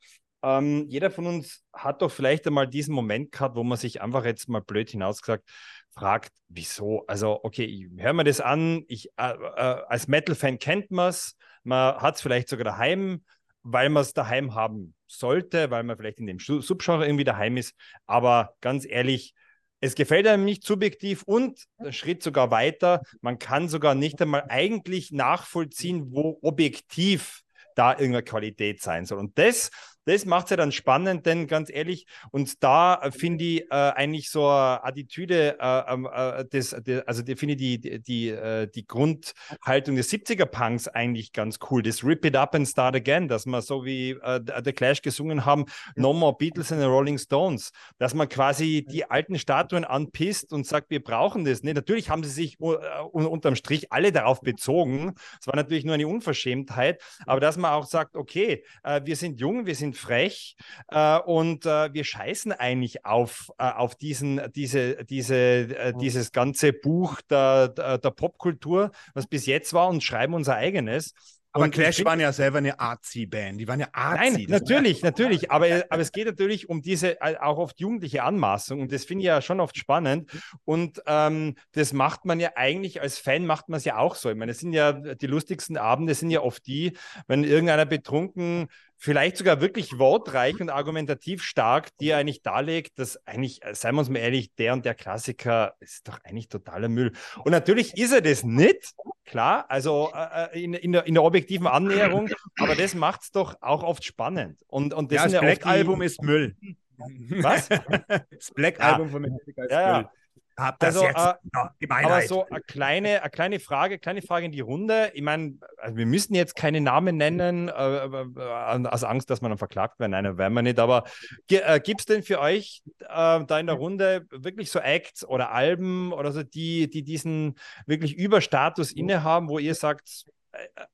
ähm, jeder von uns hat doch vielleicht einmal diesen Moment gehabt, wo man sich einfach jetzt mal blöd hinausgesagt fragt, wieso? Also, okay, ich höre mir das an, ich, äh, äh, als Metal-Fan kennt man es, man hat es vielleicht sogar daheim, weil man es daheim haben sollte, weil man vielleicht in dem Subgenre irgendwie daheim ist. Aber ganz ehrlich, es gefällt einem nicht subjektiv und der Schritt sogar weiter, man kann sogar nicht einmal eigentlich nachvollziehen, wo objektiv da irgendeine Qualität sein soll. Und das das macht es ja dann spannend, denn ganz ehrlich, und da äh, finde ich äh, eigentlich so eine Attitüde, äh, ähm, äh, des, de, also finde ich die, die, die, äh, die Grundhaltung des 70er-Punks eigentlich ganz cool. Das Rip It Up and Start Again, dass man so wie äh, The Clash gesungen haben, No More Beatles and the Rolling Stones, dass man quasi die alten Statuen anpisst und sagt, wir brauchen das. Nee, natürlich haben sie sich uh, unterm Strich alle darauf bezogen. Es war natürlich nur eine Unverschämtheit, aber dass man auch sagt, okay, wir sind jung, wir sind frech äh, und äh, wir scheißen eigentlich auf, äh, auf diesen, diese, diese, äh, dieses ganze Buch der, der, der, Popkultur, was bis jetzt war, und schreiben unser eigenes. Aber Und Clash waren ja selber eine Artsy-Band. Die waren ja Artsy. Nein, natürlich, natürlich. Aber, aber es geht natürlich um diese äh, auch oft jugendliche Anmaßung. Und das finde ich ja schon oft spannend. Und ähm, das macht man ja eigentlich als Fan, macht man es ja auch so. Ich meine, es sind ja die lustigsten Abende, sind ja oft die, wenn irgendeiner betrunken, vielleicht sogar wirklich wortreich und argumentativ stark, dir eigentlich darlegt, dass eigentlich, äh, seien wir uns mal ehrlich, der und der Klassiker ist doch eigentlich totaler Müll. Und natürlich ist er das nicht, klar, also äh, in, in, der, in der objektiven Annäherung, aber das macht es doch auch oft spannend. Und, und das ja, das ja die- Black-Album ist Müll. Was? Das Black-Album von Metallica ist Ja, ja. Hab das Also, jetzt. äh, Ja, Aber so eine kleine, eine kleine Frage, kleine Frage in die Runde. Ich meine, also wir müssen jetzt keine Namen nennen, äh, äh, aus Angst, dass man dann verklagt wird. Nein, das werden wir nicht. Aber äh, gibt es denn für euch äh, da in der Runde wirklich so Acts oder Alben oder so, die, die diesen wirklich Überstatus innehaben, wo ihr sagt, äh,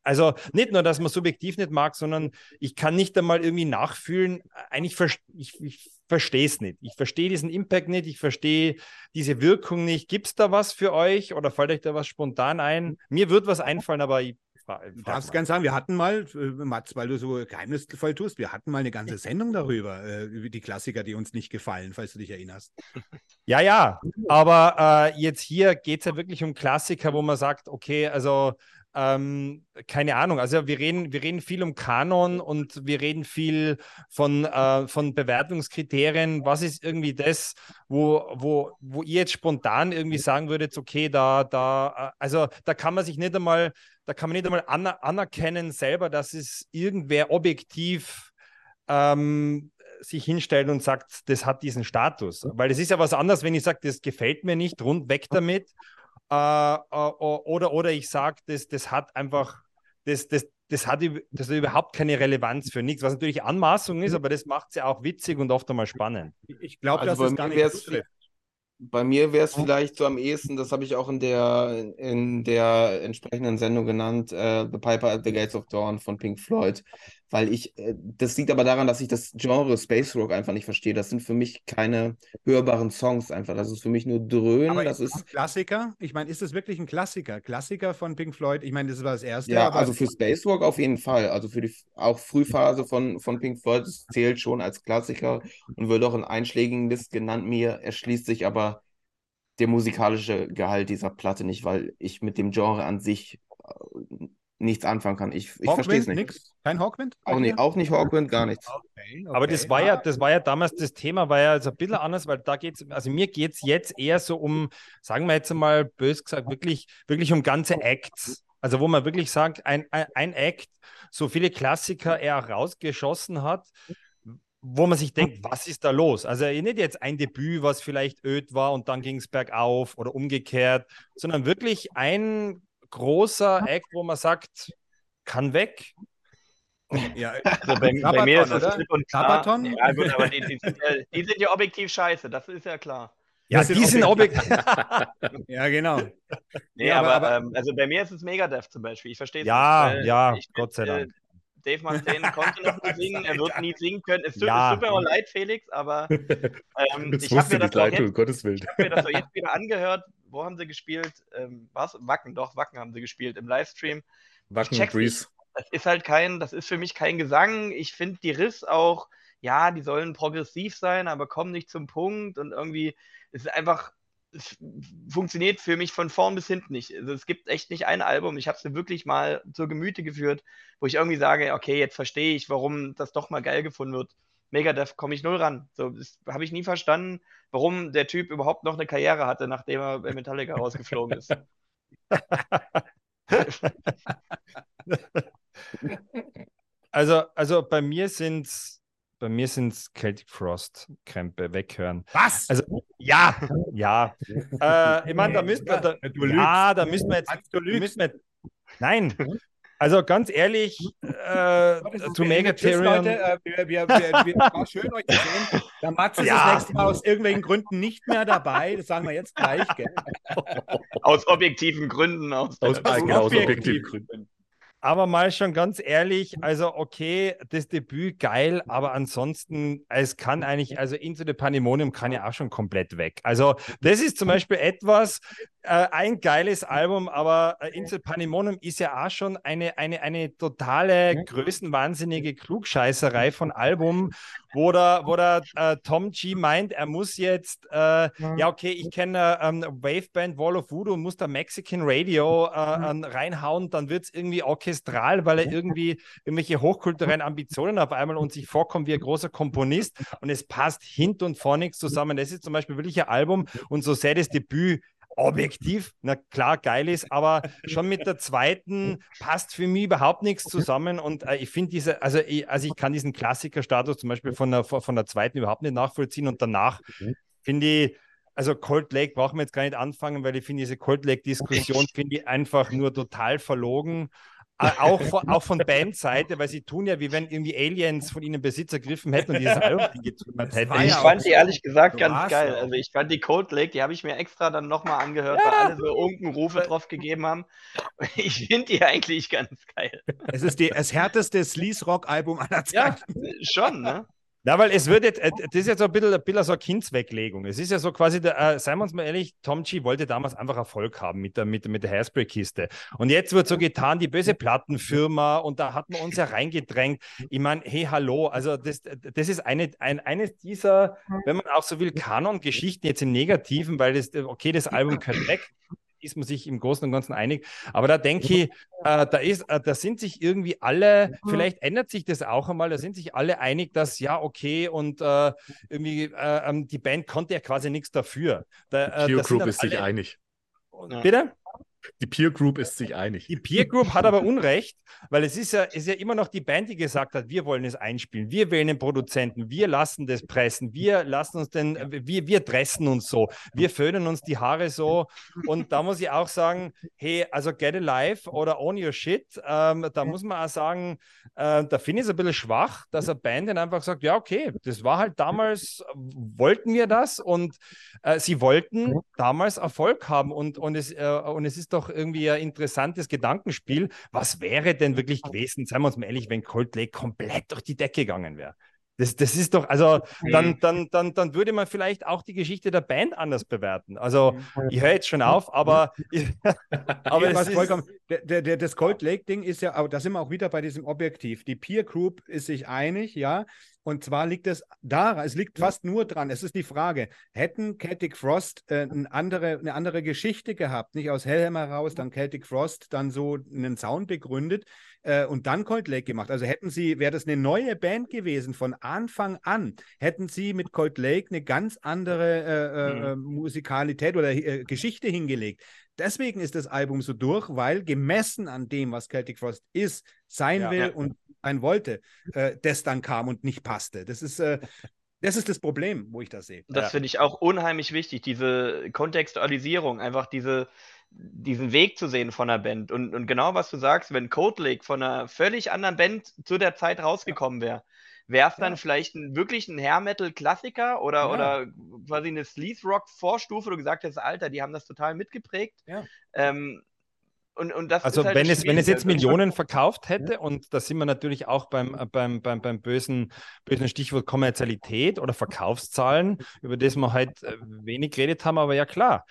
also nicht nur, dass man subjektiv nicht mag, sondern ich kann nicht einmal irgendwie nachfühlen. Eigentlich ver ich, ich verstehe es nicht. Ich verstehe diesen Impact nicht. Ich verstehe diese Wirkung nicht. Gibt es da was für euch oder fällt euch da was spontan ein? Mir wird was einfallen, aber ich Du darfst mal. ganz sagen, wir hatten mal, äh, Mats, weil du so geheimnisvoll tust, wir hatten mal eine ganze Sendung darüber, äh, über die Klassiker, die uns nicht gefallen, falls du dich erinnerst. Ja, ja, aber äh, jetzt hier geht es ja wirklich um Klassiker, wo man sagt, okay, also ähm, keine Ahnung, also wir reden, wir reden viel um Kanon und wir reden viel von, äh, von Bewertungskriterien. Was ist irgendwie das, wo, wo, wo ihr jetzt spontan irgendwie sagen würdet, okay, da, da, äh, also da kann man sich nicht einmal, da kann man nicht einmal aner anerkennen selber, dass es irgendwer objektiv ähm, sich hinstellt und sagt, das hat diesen Status. Weil es ist ja was anderes, wenn ich sage, das gefällt mir nicht, rund weg damit. Äh, äh, oder, oder ich sage, das, das hat einfach, das, das, das, hat, das hat überhaupt keine Relevanz für nichts, was natürlich Anmaßung ist, aber das macht es ja auch witzig und oft einmal spannend. Ich glaube, Also es mir gar nicht. Bei mir wäre es vielleicht so am ehesten, das habe ich auch in der, in der entsprechenden Sendung genannt, äh, The Piper at the Gates of Dawn von Pink Floyd, weil ich, äh, das liegt aber daran, dass ich das Genre Space Rock einfach nicht verstehe. Das sind für mich keine hörbaren Songs einfach. Das ist für mich nur Dröhnen. Aber das ist ein Klassiker? Ich meine, ist es wirklich ein Klassiker? Klassiker von Pink Floyd? Ich meine, das war das erste. ja, also für Space Rock auf jeden Fall. Also für die auch Frühphase von, von Pink Floyd, das zählt schon als Klassiker und wird auch in einschlägigen List genannt. Mir erschließt sich aber der musikalische Gehalt dieser Platte nicht, weil ich mit dem Genre an sich äh, nichts anfangen kann. Ich, ich verstehe es nicht. Nix? Kein Hawkwind? Auch nicht, auch nicht Hawkwind, gar nichts. Okay, Aber das okay. war ja, das war ja damals das Thema, war ja also ein bisschen anders, weil da geht es, also mir geht es jetzt eher so um, sagen wir jetzt mal bös gesagt, wirklich, wirklich um ganze Acts. Also wo man wirklich sagt, ein, ein, ein Act so viele Klassiker er rausgeschossen hat, wo man sich denkt, was ist da los? Also nicht jetzt ein Debüt, was vielleicht öd war und dann ging es bergauf oder umgekehrt, sondern wirklich ein großer Act, wo man sagt, kann weg. Ja, Also bei, bei Sabaton, mir ist das klipp und klar. Ja, gut, aber die, die, sind ja, die sind ja objektiv scheiße, das ist ja klar. Ja, Das die sind Objekt- objektiv. ja, genau. Nee, Ja, aber- aber, aber- ähm, also bei mir ist es Megadeth zum Beispiel. Ich verstehe es Ja, nicht. ja, Gott sei äh, Dank. Dave Mustaine konnte noch nie singen, er wird nie singen können. Es tut, Ja. es tut mir auch leid, Felix, aber ähm, ich habe mir, das leid tun, jetzt- Gottes Willen. ich hab mir das doch jetzt wieder angehört. Wo haben sie gespielt? Ähm, was? Wacken, doch, Wacken haben sie gespielt im Livestream. Wacken und Breeze. Das ist halt kein, das ist für mich kein Gesang. Ich finde die Riss auch, ja, die sollen progressiv sein, aber kommen nicht zum Punkt und irgendwie, es ist einfach, es funktioniert für mich von vorn bis hinten nicht. Also es gibt echt nicht ein Album, ich habe es mir wirklich mal zur Gemüte geführt, wo ich irgendwie sage, okay, jetzt verstehe ich, warum das doch mal geil gefunden wird. Megadeth komme ich null ran. So, das habe ich nie verstanden, warum der Typ überhaupt noch eine Karriere hatte, nachdem er bei Metallica rausgeflogen ist. Also, also bei mir sind bei mir sind es Celtic Frost Krämpfe weghören. Was? Also ja, ja. äh, ich meine, da müssten wir, da, Du ja, da müssen wir jetzt, du müssen wir, nein. Also ganz ehrlich, äh, zu Megatherion. Leute. Äh, wir, wir, wir, wir, war schön, euch zu sehen. Der Mats ist Ja. das nächste Mal aus irgendwelchen Gründen nicht mehr dabei. Das sagen wir jetzt gleich. Gell? Aus objektiven Gründen. Aus, Aus, aus genau, aus objektiv. objektiven Gründen. Aber mal schon ganz ehrlich, also okay, das Debüt geil, aber ansonsten, es kann eigentlich, also Into the Pandemonium kann ja auch schon komplett weg. Also das ist zum Beispiel etwas, äh, ein geiles Album, aber äh, Insel Panimonium ist ja auch schon eine, eine, eine totale größenwahnsinnige Klugscheißerei von Album, wo der, wo der äh, Tom G meint, er muss jetzt, äh, ja, okay, ich kenne ähm, Waveband Wall of Voodoo und muss da Mexican Radio äh, reinhauen, dann wird es irgendwie orchestral, weil er irgendwie irgendwelche hochkulturellen Ambitionen auf einmal und sich vorkommt wie ein großer Komponist und es passt hint und vor nichts zusammen. Das ist zum Beispiel wirklich ein Album und so sehr das Debüt objektiv, na klar, geil ist, aber schon mit der zweiten passt für mich überhaupt nichts zusammen. Und äh, ich finde diese, also ich, also ich kann diesen Klassikerstatus zum Beispiel von der, von der zweiten überhaupt nicht nachvollziehen. Und danach finde ich, also Cold Lake brauchen wir jetzt gar nicht anfangen, weil ich finde diese Cold Lake-Diskussion finde ich einfach nur total verlogen. Äh, auch, von, auch von Bandseite, weil sie tun ja, wie wenn irgendwie Aliens von ihnen Besitz ergriffen hätten und dieses Album getrümmert hätten. Ich fand die ehrlich gesagt ganz geil. Also ich fand die Code Lake, die habe ich mir extra dann nochmal angehört, ja. weil alle so Unkenrufe drauf gegeben haben. Ich finde die eigentlich ganz geil. Es ist die, das härteste Sleaze-Rock-Album aller Zeiten. Ja, schon, ne? Na, weil es wird jetzt, äh, das ist jetzt so ein bisschen, ein bisschen so eine Kindsweglegung. Es ist ja so quasi, der, äh, seien wir uns mal ehrlich, Tom G wollte damals einfach Erfolg haben mit der, mit, mit der Hairspray-Kiste. Und jetzt wird so getan, die böse Plattenfirma, und da hat man uns ja reingedrängt. Ich meine, hey, hallo, also das, das ist eine, ein, eines dieser, wenn man auch so will, Kanon-Geschichten jetzt im Negativen, weil das, okay, das Album gehört weg ist man sich im Großen und Ganzen einig. Aber da denke ich, äh, da, ist, äh, da sind sich irgendwie alle, vielleicht ändert sich das auch einmal, da sind sich alle einig, dass ja, okay, und äh, irgendwie äh, ähm, die Band konnte ja quasi nichts dafür. Da, die Peer Group ist sich einig. Bitte? Die Peer Group ist sich einig. Die Peer Group hat aber Unrecht, weil es ist ja, ist ja immer noch die Band, die gesagt hat, wir wollen es einspielen, wir wählen den Produzenten, wir lassen das pressen, wir lassen uns den, wir, wir dressen uns so, wir föhnen uns die Haare so. Und da muss ich auch sagen, hey, also get alive oder own your shit, ähm, da muss man auch sagen, äh, da finde ich es ein bisschen schwach, dass eine Band dann einfach sagt, ja, okay, das war halt damals, wollten wir das und äh, sie wollten damals Erfolg haben und, und, es, äh, und es ist doch irgendwie ein interessantes Gedankenspiel. Was wäre denn wirklich gewesen, seien wir uns mal ehrlich, wenn Cold Lake komplett durch die Decke gegangen wäre? Das, das ist doch, also dann, dann, dann, dann würde man vielleicht auch die Geschichte der Band anders bewerten. Also ich höre jetzt schon auf, aber, aber was vollkommen, der, der, das Cold Lake-Ding ist ja, da sind wir auch wieder bei diesem Objektiv. Die Peer Group ist sich einig, ja. Und zwar liegt es daran, es liegt fast nur dran. Es ist die Frage, hätten Celtic Frost äh, eine, andere, eine andere Geschichte gehabt, nicht aus Hellham heraus, dann Celtic Frost, dann so einen Sound begründet äh, und dann Cold Lake gemacht. Also hätten sie, wäre das eine neue Band gewesen von Anfang an, hätten sie mit Cold Lake eine ganz andere äh, äh mhm. Musikalität oder äh, Geschichte hingelegt. Deswegen ist das Album so durch, weil gemessen an dem, was Celtic Frost ist, sein ja, will ja. und sein wollte, äh, das dann kam und nicht passte. Das ist, äh, das ist das Problem, wo ich das sehe. Das ja. finde ich auch unheimlich wichtig, diese Kontextualisierung, einfach diese, diesen Weg zu sehen von der Band. Und, und genau was du sagst, wenn Code Lake von einer völlig anderen Band zu der Zeit rausgekommen wäre, wäre es dann ja. vielleicht ein, wirklich ein Hair Metal Klassiker oder, ja. oder quasi eine Sleaze Rock Vorstufe, du gesagt hast, Alter, die haben das total mitgeprägt. Ja. Ähm, und, und also halt wenn, es, wenn es jetzt Millionen verkauft hätte, und da sind wir natürlich auch beim, äh, beim, beim, beim bösen, bösen Stichwort Kommerzialität oder Verkaufszahlen, über das wir halt äh, wenig geredet haben, aber ja klar,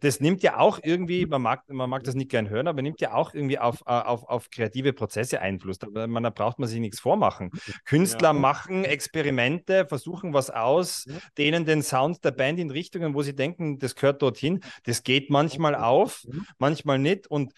das nimmt ja auch irgendwie, man mag, man mag das nicht gern hören, aber nimmt ja auch irgendwie auf, äh, auf, auf kreative Prozesse Einfluss. Da, man, da braucht man sich nichts vormachen. Künstler ja. machen Experimente, versuchen was aus, dehnen den Sound der Band in Richtungen, wo sie denken, das gehört dorthin. Das geht manchmal auf, manchmal nicht und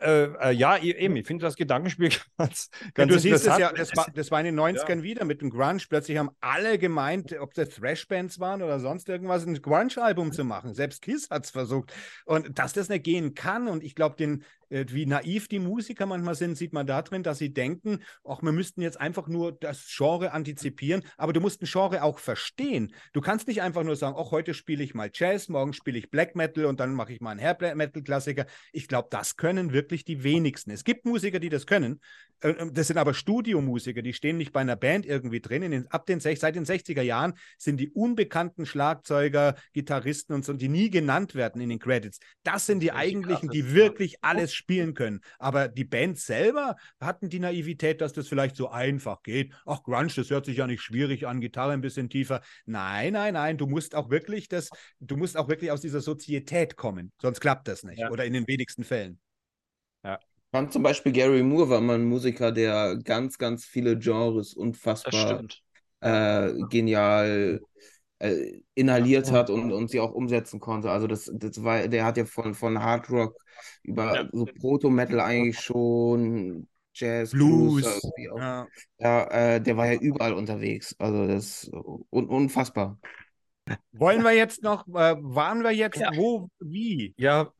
äh, äh, ja, eben, ich finde das Gedankenspiel ganz, ganz Du siehst es ja, das war, das war in den 90ern ja. wieder mit dem Grunge. Plötzlich haben alle gemeint, ob das Thrash-Bands waren oder sonst irgendwas, ein Grunge-Album zu machen. Selbst Kiss hat es versucht. Und dass das nicht gehen kann, und ich glaube, den, äh, wie naiv die Musiker manchmal sind, sieht man da drin, dass sie denken, ach, wir müssten jetzt einfach nur das Genre antizipieren, aber du musst ein Genre auch verstehen. Du kannst nicht einfach nur sagen, ach, heute spiele ich mal Jazz, morgen spiele ich Black Metal und dann mache ich mal einen Hair Metal Klassiker. Ich glaube, das können wirklich die wenigsten. Es gibt Musiker, die das können. Äh, äh, das sind aber Studiomusiker, die stehen nicht bei einer Band irgendwie drin. Den, ab den, seit den 60er Jahren sind die unbekannten Schlagzeuger, Gitarristen und so, die nie genannt werden in den Credits. Das sind die eigentlichen, die wirklich alles spielen können. Aber die Bands selber hatten die Naivität, dass das vielleicht so einfach geht. Ach, Grunge, das hört sich ja nicht schwierig an, Gitarre ein bisschen tiefer. Nein, nein, nein, du musst auch wirklich das, du musst auch wirklich aus dieser Sozietät kommen, sonst klappt das nicht. Ja. Oder in den wenigsten Fällen. Ja. fand zum Beispiel Gary Moore war mal ein Musiker, der ganz, ganz viele Genres unfassbar äh, genial äh, inhaliert hat und, und sie auch umsetzen konnte. Also das, das war, der hat ja von, von Hard Rock über ja. so Proto-Metal eigentlich schon Jazz, Blues, Blues ja, ja äh, der war ja überall unterwegs. Also das un unfassbar. Wollen wir jetzt noch, äh, waren wir jetzt ja. wo, wie? Ja,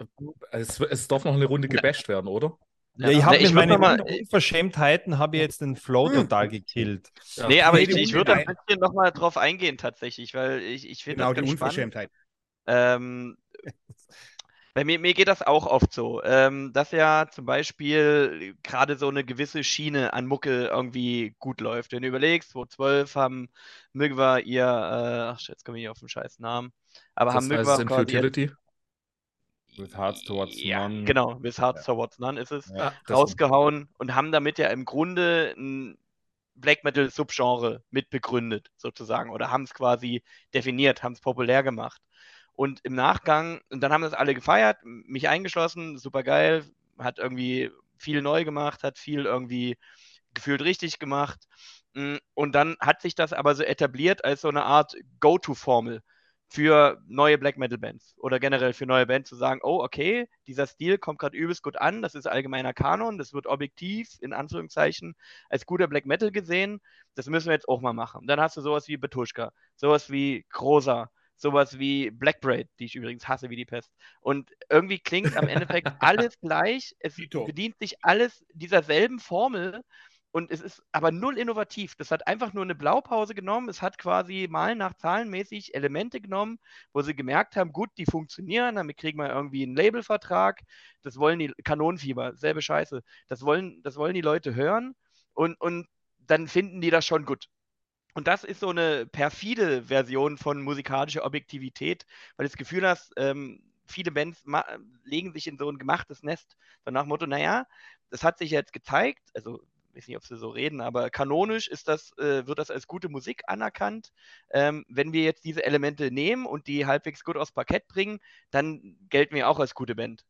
es, es darf noch eine Runde gebasht werden, oder? Ja, ich habe mit meinen mal, Unverschämtheiten habe jetzt den Flow hm. total gekillt. Ja. Nee, aber ich, ich würde ein bisschen nochmal drauf eingehen tatsächlich, weil ich, ich finde genau, das ganz die Unverschämtheit. Ähm, bei mir, mir geht das auch oft so, ähm, dass ja zum Beispiel gerade so eine gewisse Schiene an Mucke irgendwie gut läuft. Wenn du überlegst, 2012 haben Migwa ihr, äh, ach, jetzt komme ich auf den scheiß Namen, aber das haben Migwa quasi With Hearts Towards ja, None. Genau, With Hearts ja. Towards None ist es. Ja, rausgehauen und haben damit ja im Grunde ein Black Metal Subgenre mitbegründet, sozusagen. Oder haben es quasi definiert, haben es populär gemacht. Und im Nachgang, und dann haben das alle gefeiert, mich eingeschlossen, super geil, hat irgendwie viel neu gemacht, hat viel irgendwie gefühlt richtig gemacht. Mm, und dann hat sich das aber so etabliert als so eine Art Go-To-Formel für neue Black Metal Bands oder generell für neue Bands zu sagen, oh, okay, dieser Stil kommt gerade übelst gut an, das ist allgemeiner Kanon, das wird objektiv, in Anführungszeichen, als guter Black Metal gesehen, das müssen wir jetzt auch mal machen. Dann hast du sowas wie Betuschka, sowas wie Groza, sowas wie Blackbraid, die ich übrigens hasse wie die Pest. Und irgendwie klingt am Endeffekt alles gleich, es bedient sich alles dieser selben Formel und es ist aber null innovativ. Das hat einfach nur eine Blaupause genommen. Es hat quasi mal nach zahlenmäßig Elemente genommen, wo sie gemerkt haben, gut, die funktionieren, damit kriegen wir irgendwie einen Labelvertrag. Das wollen die Kanonenfieber, selbe Scheiße. Das wollen, das wollen die Leute hören und, und dann finden die das schon gut. Und das ist so eine perfide Version von musikalischer Objektivität, weil du das Gefühl hast, ähm, viele Bands legen sich in so ein gemachtes Nest. So nach dem Motto, naja, das hat sich jetzt gezeigt, also weiß nicht, ob sie so reden, aber kanonisch ist das, äh, wird das als gute Musik anerkannt. Ähm, wenn wir jetzt diese Elemente nehmen und die halbwegs gut aufs Parkett bringen, dann gelten wir auch als gute Band.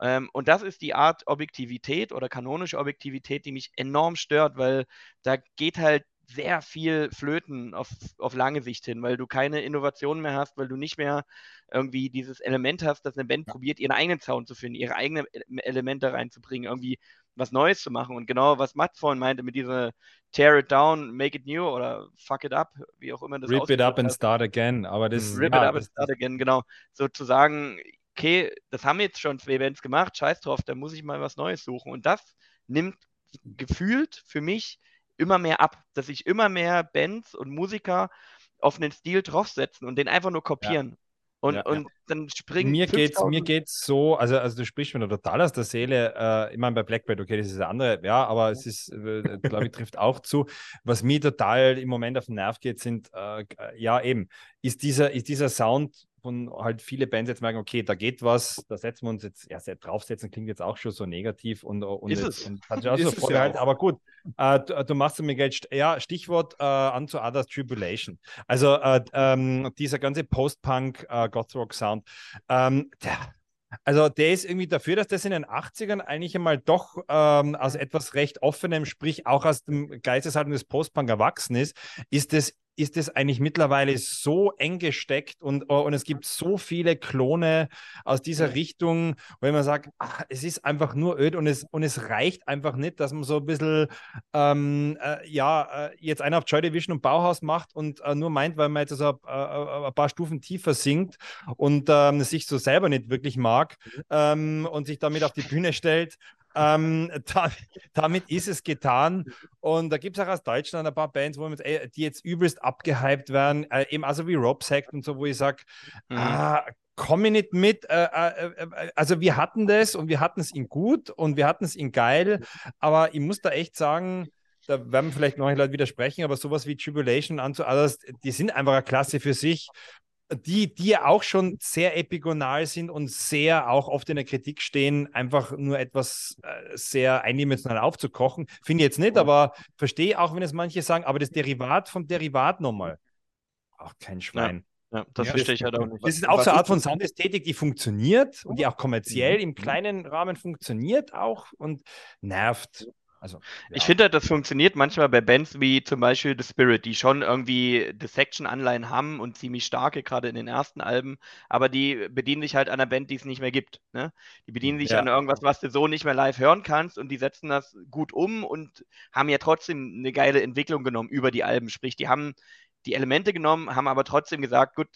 Ähm, und das ist die Art Objektivität oder kanonische Objektivität, die mich enorm stört, weil da geht halt sehr viel flöten auf, auf lange Sicht hin, weil du keine Innovation mehr hast, weil du nicht mehr irgendwie dieses Element hast, dass eine Band probiert, ihren eigenen Sound zu finden, ihre eigenen Elemente reinzubringen, irgendwie was Neues zu machen. Und genau, was Matt vorhin meinte mit dieser Tear it down, make it new oder fuck it up, wie auch immer das Rip it up and start again. Aber das Rip ja, it up and start again, genau. Sozusagen, okay, das haben jetzt schon zwei Bands gemacht, scheiß drauf, da muss ich mal was Neues suchen. Und das nimmt gefühlt für mich immer mehr ab, dass sich immer mehr Bands und Musiker auf einen Stil draufsetzen und den einfach nur kopieren. Ja. Und, ja, und ja. dann springen. Mir geht's, mir geht's so, also, also du sprichst mir total aus der Seele. Äh, ich meine, bei Blackbird, okay, das ist eine andere, ja, aber es ist, äh, glaube ich, trifft auch zu. Was mir total im Moment auf den Nerv geht, sind, äh, ja, eben, ist dieser, ist dieser Sound von halt viele Bands jetzt merken, okay, da geht was, da setzen wir uns jetzt, ja, draufsetzen klingt jetzt auch schon so negativ und, und, ist jetzt, es. und hat auch so Vorgehalt, ja aber gut, äh, du, du, machst mir Geld, ja, Stichwort äh, Unto Others Tribulation. Also äh, ähm, dieser ganze Post-Punk äh, Gothrock Sound, ähm, der, also der ist irgendwie dafür, dass das in den 80ern eigentlich einmal doch ähm, aus etwas recht offenem, sprich auch aus dem Geisteshaltung des Post-Punk erwachsen ist, ist es ist es eigentlich mittlerweile so eng gesteckt und, und es gibt so viele Klone aus dieser Richtung, wenn man sagt, ach, es ist einfach nur öd und es, und es reicht einfach nicht, dass man so ein bisschen, ähm, äh, ja, äh, jetzt einer auf Joy Division und Bauhaus macht und äh, nur meint, weil man jetzt so äh, äh, ein paar Stufen tiefer singt und ähm, sich so selber nicht wirklich mag mhm. ähm, und sich damit auf die Bühne stellt ähm, da, damit ist es getan. Und da gibt es auch aus Deutschland ein paar Bands, wo man, die jetzt übelst abgehypt werden, äh, eben also wie Rob sagt und so, wo ich sage, mhm. ah, komme ich nicht mit. Äh, äh, äh, also wir hatten das und wir hatten es in gut und wir hatten es in geil, aber ich muss da echt sagen, da werden vielleicht manche Leute widersprechen, aber sowas wie Tribulation und others, die sind einfach eine Klasse für sich die, die ja auch schon sehr epigonal sind und sehr auch oft in der Kritik stehen, einfach nur etwas äh, sehr eindimensional aufzukochen. Finde ich jetzt nicht, aber verstehe auch, wenn es manche sagen, aber das Derivat vom Derivat nochmal. Auch kein Schwein. Ja. Ja, das ja, verstehe ich halt auch nicht. Das ist auch so eine Art von Soundästhetik, die funktioniert und die auch kommerziell mhm. im kleinen Rahmen funktioniert auch und nervt. Also, ja. Ich finde, halt, das funktioniert manchmal bei Bands wie zum Beispiel The Spirit, die schon irgendwie Dissection-Anleihen haben und ziemlich starke, gerade in den ersten Alben, aber die bedienen sich halt an einer Band, die es nicht mehr gibt. Ne? Die bedienen sich ja. an irgendwas, was du so nicht mehr live hören kannst und die setzen das gut um und haben ja trotzdem eine geile Entwicklung genommen über die Alben. Sprich, die haben die Elemente genommen, haben aber trotzdem gesagt, gut,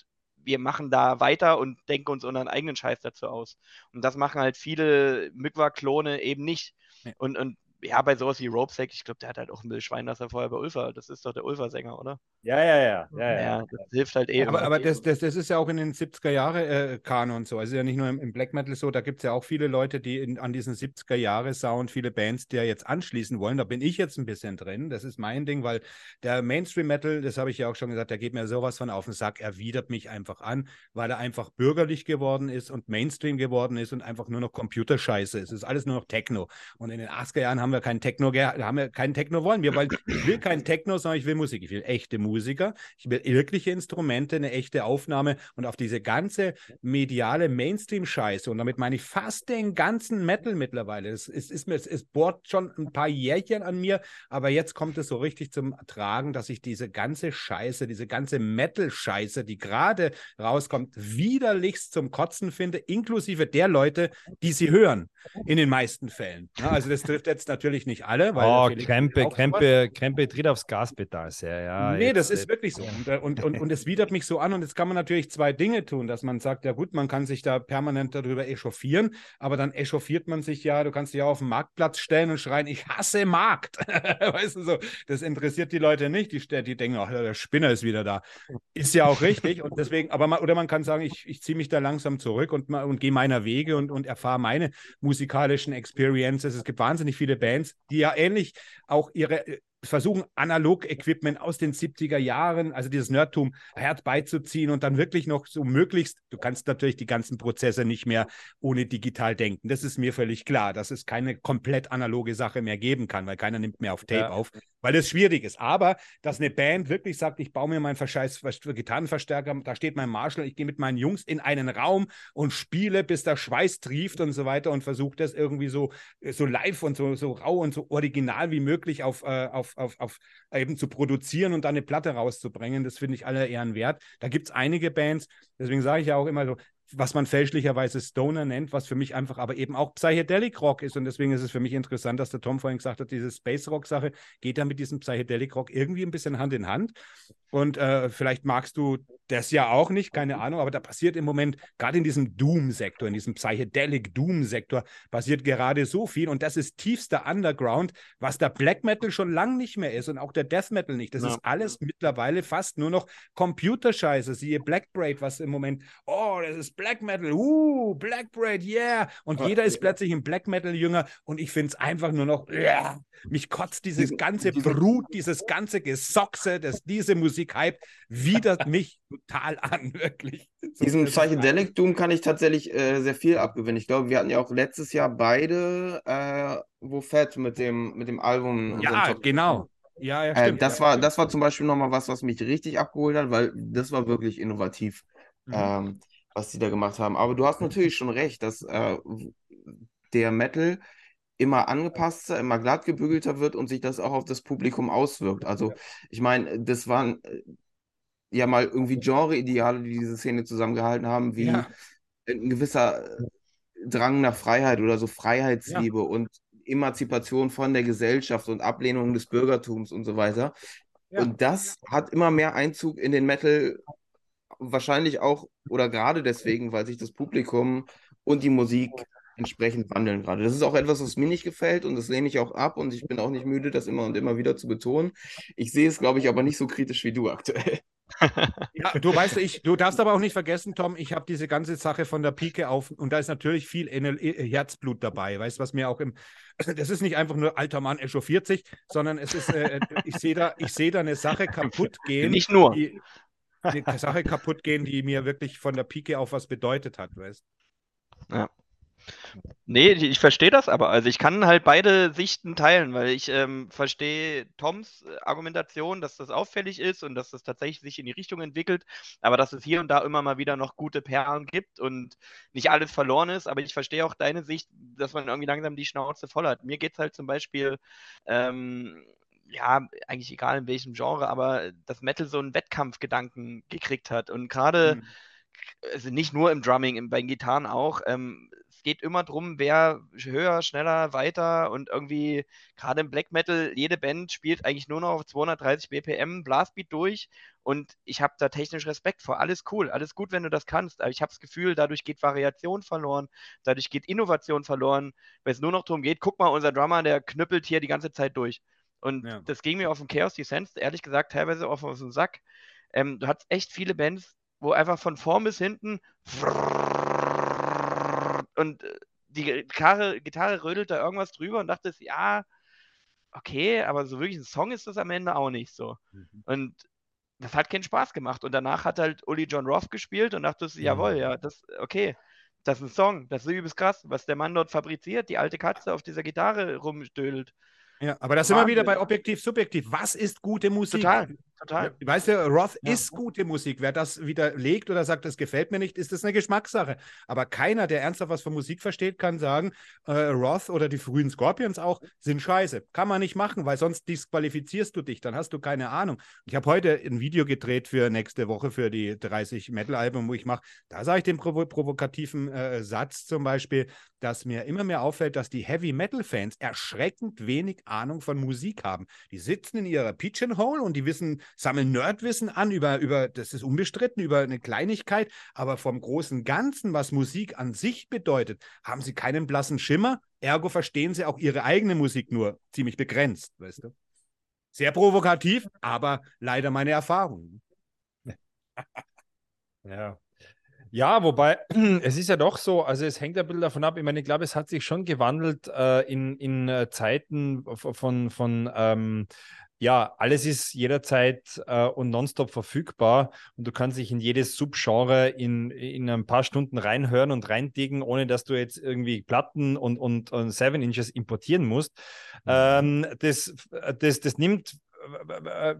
wir machen da weiter und denken uns unseren eigenen Scheiß dazu aus. Und das machen halt viele Mykwa-Klone eben nicht. Und, und ja, bei sowas wie Ropesack, ich glaube, der hat halt auch ein bisschen Schwein, dass er vorher bei Ulfa, das ist doch der Ulfa-Sänger, oder? Ja, ja, ja. ja, ja. ja das hilft halt eh. Aber, aber das, das, das ist ja auch in den 70er Jahre äh, Kanon so. Also ja nicht nur im, im Black Metal so, da gibt es ja auch viele Leute, die in, an diesen 70er Jahre Sound, viele Bands, die ja jetzt anschließen wollen. Da bin ich jetzt ein bisschen drin. Das ist mein Ding, weil der Mainstream Metal, das habe ich ja auch schon gesagt, der geht mir sowas von auf den Sack, er widert mich einfach an, weil er einfach bürgerlich geworden ist und Mainstream geworden ist und einfach nur noch Computerscheiße ist. Es ist alles nur noch Techno. Und in den 80er Jahren haben wir keinen Techno, haben wir keinen Techno wollen wir, weil ich will keinen Techno, sondern ich will Musik. Ich will echte Musiker. Ich will wirkliche Instrumente, eine echte Aufnahme und auf diese ganze mediale Mainstream-Scheiße. Und damit meine ich fast den ganzen Metal mittlerweile. Es, es, ist es, es bohrt schon ein paar Jährchen an mir, aber jetzt kommt es so richtig zum Tragen, dass ich diese ganze Scheiße, diese ganze Metal-Scheiße, die gerade rauskommt, widerlichst zum Kotzen finde, inklusive der Leute, die sie hören, in den meisten Fällen. Also das trifft jetzt natürlich nicht alle. Weil oh, Krempe, Krempe, Krempe tritt aufs Gaspedal sehr, ja. Nee, das ist wirklich so. Und, äh, und, und, und es widert mich so an. Und jetzt kann man natürlich zwei Dinge tun, dass man sagt, ja gut, man kann sich da permanent darüber echauffieren, aber dann echauffiert man sich ja, du kannst dich ja auf den Marktplatz stellen und schreien, ich hasse Markt. weißt du so, das interessiert die Leute nicht. Die, die denken, ach, der Spinner ist wieder da. Ist ja auch richtig. Und deswegen, aber man, oder man kann sagen, ich, ich ziehe mich da langsam zurück und, und gehe meiner Wege und, und erfahre meine musikalischen Experiences. Es gibt wahnsinnig viele Bands, die ja ähnlich auch ihre äh, versuchen, Analog-Equipment aus den 70er Jahren, also dieses Nerdtum, herbeizuziehen und dann wirklich noch so möglichst, du kannst natürlich die ganzen Prozesse nicht mehr ohne digital denken. Das ist mir völlig klar, dass es keine komplett analoge Sache mehr geben kann, weil keiner nimmt mehr auf Tape ja. auf, weil es schwierig ist. Aber, dass eine Band wirklich sagt, ich baue mir meinen Verscheiß Gitarrenverstärker, da steht mein Marshall, ich gehe mit meinen Jungs in einen Raum und spiele, bis der Schweiß trieft und so weiter und versuche das irgendwie so, so live und so, so rau und so original wie möglich auf, äh, auf auf, auf, eben zu produzieren und dann eine Platte rauszubringen. Das finde ich aller Ehren wert. Da gibt es einige Bands, deswegen sage ich ja auch immer so, was man fälschlicherweise Stoner nennt, was für mich einfach aber eben auch Psychedelic Rock ist. Und deswegen ist es für mich interessant, dass der Tom vorhin gesagt hat, diese Space Rock Sache geht da mit diesem Psychedelic Rock irgendwie ein bisschen Hand in Hand. Und äh, vielleicht magst du das ja auch nicht, keine Ahnung, aber da passiert im Moment, gerade in diesem Doom-Sektor, in diesem Psychedelic Doom-Sektor, passiert gerade so viel und das ist tiefster Underground, was der Black Metal schon lange nicht mehr ist und auch der Death Metal nicht. Das ja. ist alles mittlerweile fast nur noch Computerscheiße. Siehe Black Braid, was im Moment, oh, das ist Black Metal, uh, Black Braid, yeah. Und oh, jeder ist plötzlich ein Black Metal-Jünger und ich finde es einfach nur noch, yeah. mich kotzt dieses ganze Brut, dieses ganze Gesochse, dass diese Musik hype, widert mich total an, wirklich. So Diesem Psychedelic Doom kann ich tatsächlich äh, sehr viel abgewinnen. Ich glaube, wir hatten ja auch letztes Jahr beide äh, wo Fett mit dem, mit dem Album. Ja, genau. Ja, ja, äh, stimmt. Äh, das, war, das war zum Beispiel nochmal was, was mich richtig abgeholt hat, weil das war wirklich innovativ, mhm. ähm, was die da gemacht haben. Aber du hast natürlich schon recht, dass äh, der Metal immer angepasster, immer glatt gebügelter wird und sich das auch auf das Publikum auswirkt. Also ich meine, das waren äh, ja mal irgendwie Genre-Ideale, die diese Szene zusammengehalten haben, wie ja. ein gewisser Drang nach Freiheit oder so Freiheitsliebe ja. und Emanzipation von der Gesellschaft und Ablehnung des Bürgertums und so weiter. Ja. Und das hat immer mehr Einzug in den Metal, wahrscheinlich auch oder gerade deswegen, weil sich das Publikum und die Musik entsprechend wandeln gerade. Das ist auch etwas, was mir nicht gefällt und das lehne ich auch ab und ich bin auch nicht müde, das immer und immer wieder zu betonen. Ich sehe es, glaube ich, aber nicht so kritisch wie du aktuell. ja, du weißt, ich, du darfst aber auch nicht vergessen, Tom, ich habe diese ganze Sache von der Pike auf und da ist natürlich viel Herzblut dabei. Weißt du, was mir auch im, das ist nicht einfach nur alter Mann echauffiert sich, sondern es ist, äh, ich sehe da, ich sehe da eine Sache kaputt gehen. Nicht nur. Die, eine Sache kaputt gehen, die mir wirklich von der Pike auf was bedeutet hat, weißt Ja. Nee, ich verstehe das aber. Also ich kann halt beide Sichten teilen, weil ich ähm, verstehe Toms äh, Argumentation, dass das auffällig ist und dass das tatsächlich sich in die Richtung entwickelt, aber dass es hier und da immer mal wieder noch gute Perlen gibt und nicht alles verloren ist. Aber ich verstehe auch deine Sicht, dass man irgendwie langsam die Schnauze voll hat. Mir geht es halt zum Beispiel, ähm, ja, eigentlich egal in welchem Genre, aber dass Metal so einen Wettkampfgedanken gekriegt hat. Und gerade, mhm. also nicht nur im Drumming, bei den Gitarren auch, ähm, es geht immer darum, wer höher, schneller, weiter und irgendwie, gerade im Black Metal, jede Band spielt eigentlich nur noch auf 230 BPM Blastbeat durch und ich habe da technisch Respekt vor. Alles cool, alles gut, wenn du das kannst, aber ich habe das Gefühl, dadurch geht Variation verloren, dadurch geht Innovation verloren, weil es nur noch darum geht, guck mal, unser Drummer, der knüppelt hier die ganze Zeit durch. Und ja. das ging mir auf dem Chaos Descent, ehrlich gesagt, teilweise auf, auf den Sack. Ähm, du hattest echt viele Bands, wo einfach von vorn bis hinten und äh, die Gitarre, Gitarre rödelt da irgendwas drüber und dachte, ja, okay, aber so wirklich ein Song ist das am Ende auch nicht so. Mhm. Und das hat keinen Spaß gemacht. Und danach hat halt Uli John Roth gespielt und dachte, mhm. jawohl, ja, das, okay, das ist ein Song, das ist übelst krass, was der Mann dort fabriziert, die alte Katze auf dieser Gitarre rumstödelt. Ja, aber das sind wir wieder bei objektiv, subjektiv. Was ist gute Musik? Total, total. Weißt du, Roth ja. ist gute Musik. Wer das widerlegt oder sagt, das gefällt mir nicht, ist das eine Geschmackssache. Aber keiner, der ernsthaft was von Musik versteht, kann sagen, äh, Roth oder die frühen Scorpions auch sind scheiße. Kann man nicht machen, weil sonst disqualifizierst du dich. Dann hast du keine Ahnung. Ich habe heute ein Video gedreht für nächste Woche für die 30 Metal-Alben, wo ich mache. Da sage ich den provo provokativen äh, Satz zum Beispiel, dass mir immer mehr auffällt, dass die Heavy-Metal-Fans erschreckend wenig Ahnung von Musik haben. Die sitzen in ihrer Pigeonhole und die wissen, sammeln Nerdwissen an über, über, das ist unbestritten, über eine Kleinigkeit, aber vom großen Ganzen, was Musik an sich bedeutet, haben sie keinen blassen Schimmer. Ergo verstehen sie auch ihre eigene Musik nur ziemlich begrenzt, weißt du? Sehr provokativ, aber leider meine Erfahrung. Ja, ja, wobei es ist ja doch so, also es hängt ein bisschen davon ab. Ich meine, ich glaube, es hat sich schon gewandelt äh, in, in äh, Zeiten von, von ähm, ja, alles ist jederzeit äh, und nonstop verfügbar und du kannst dich in jedes Subgenre in, in ein paar Stunden reinhören und reindicken, ohne dass du jetzt irgendwie Platten und, und, und Seven Inches importieren musst. Mhm. Ähm, das, das, das nimmt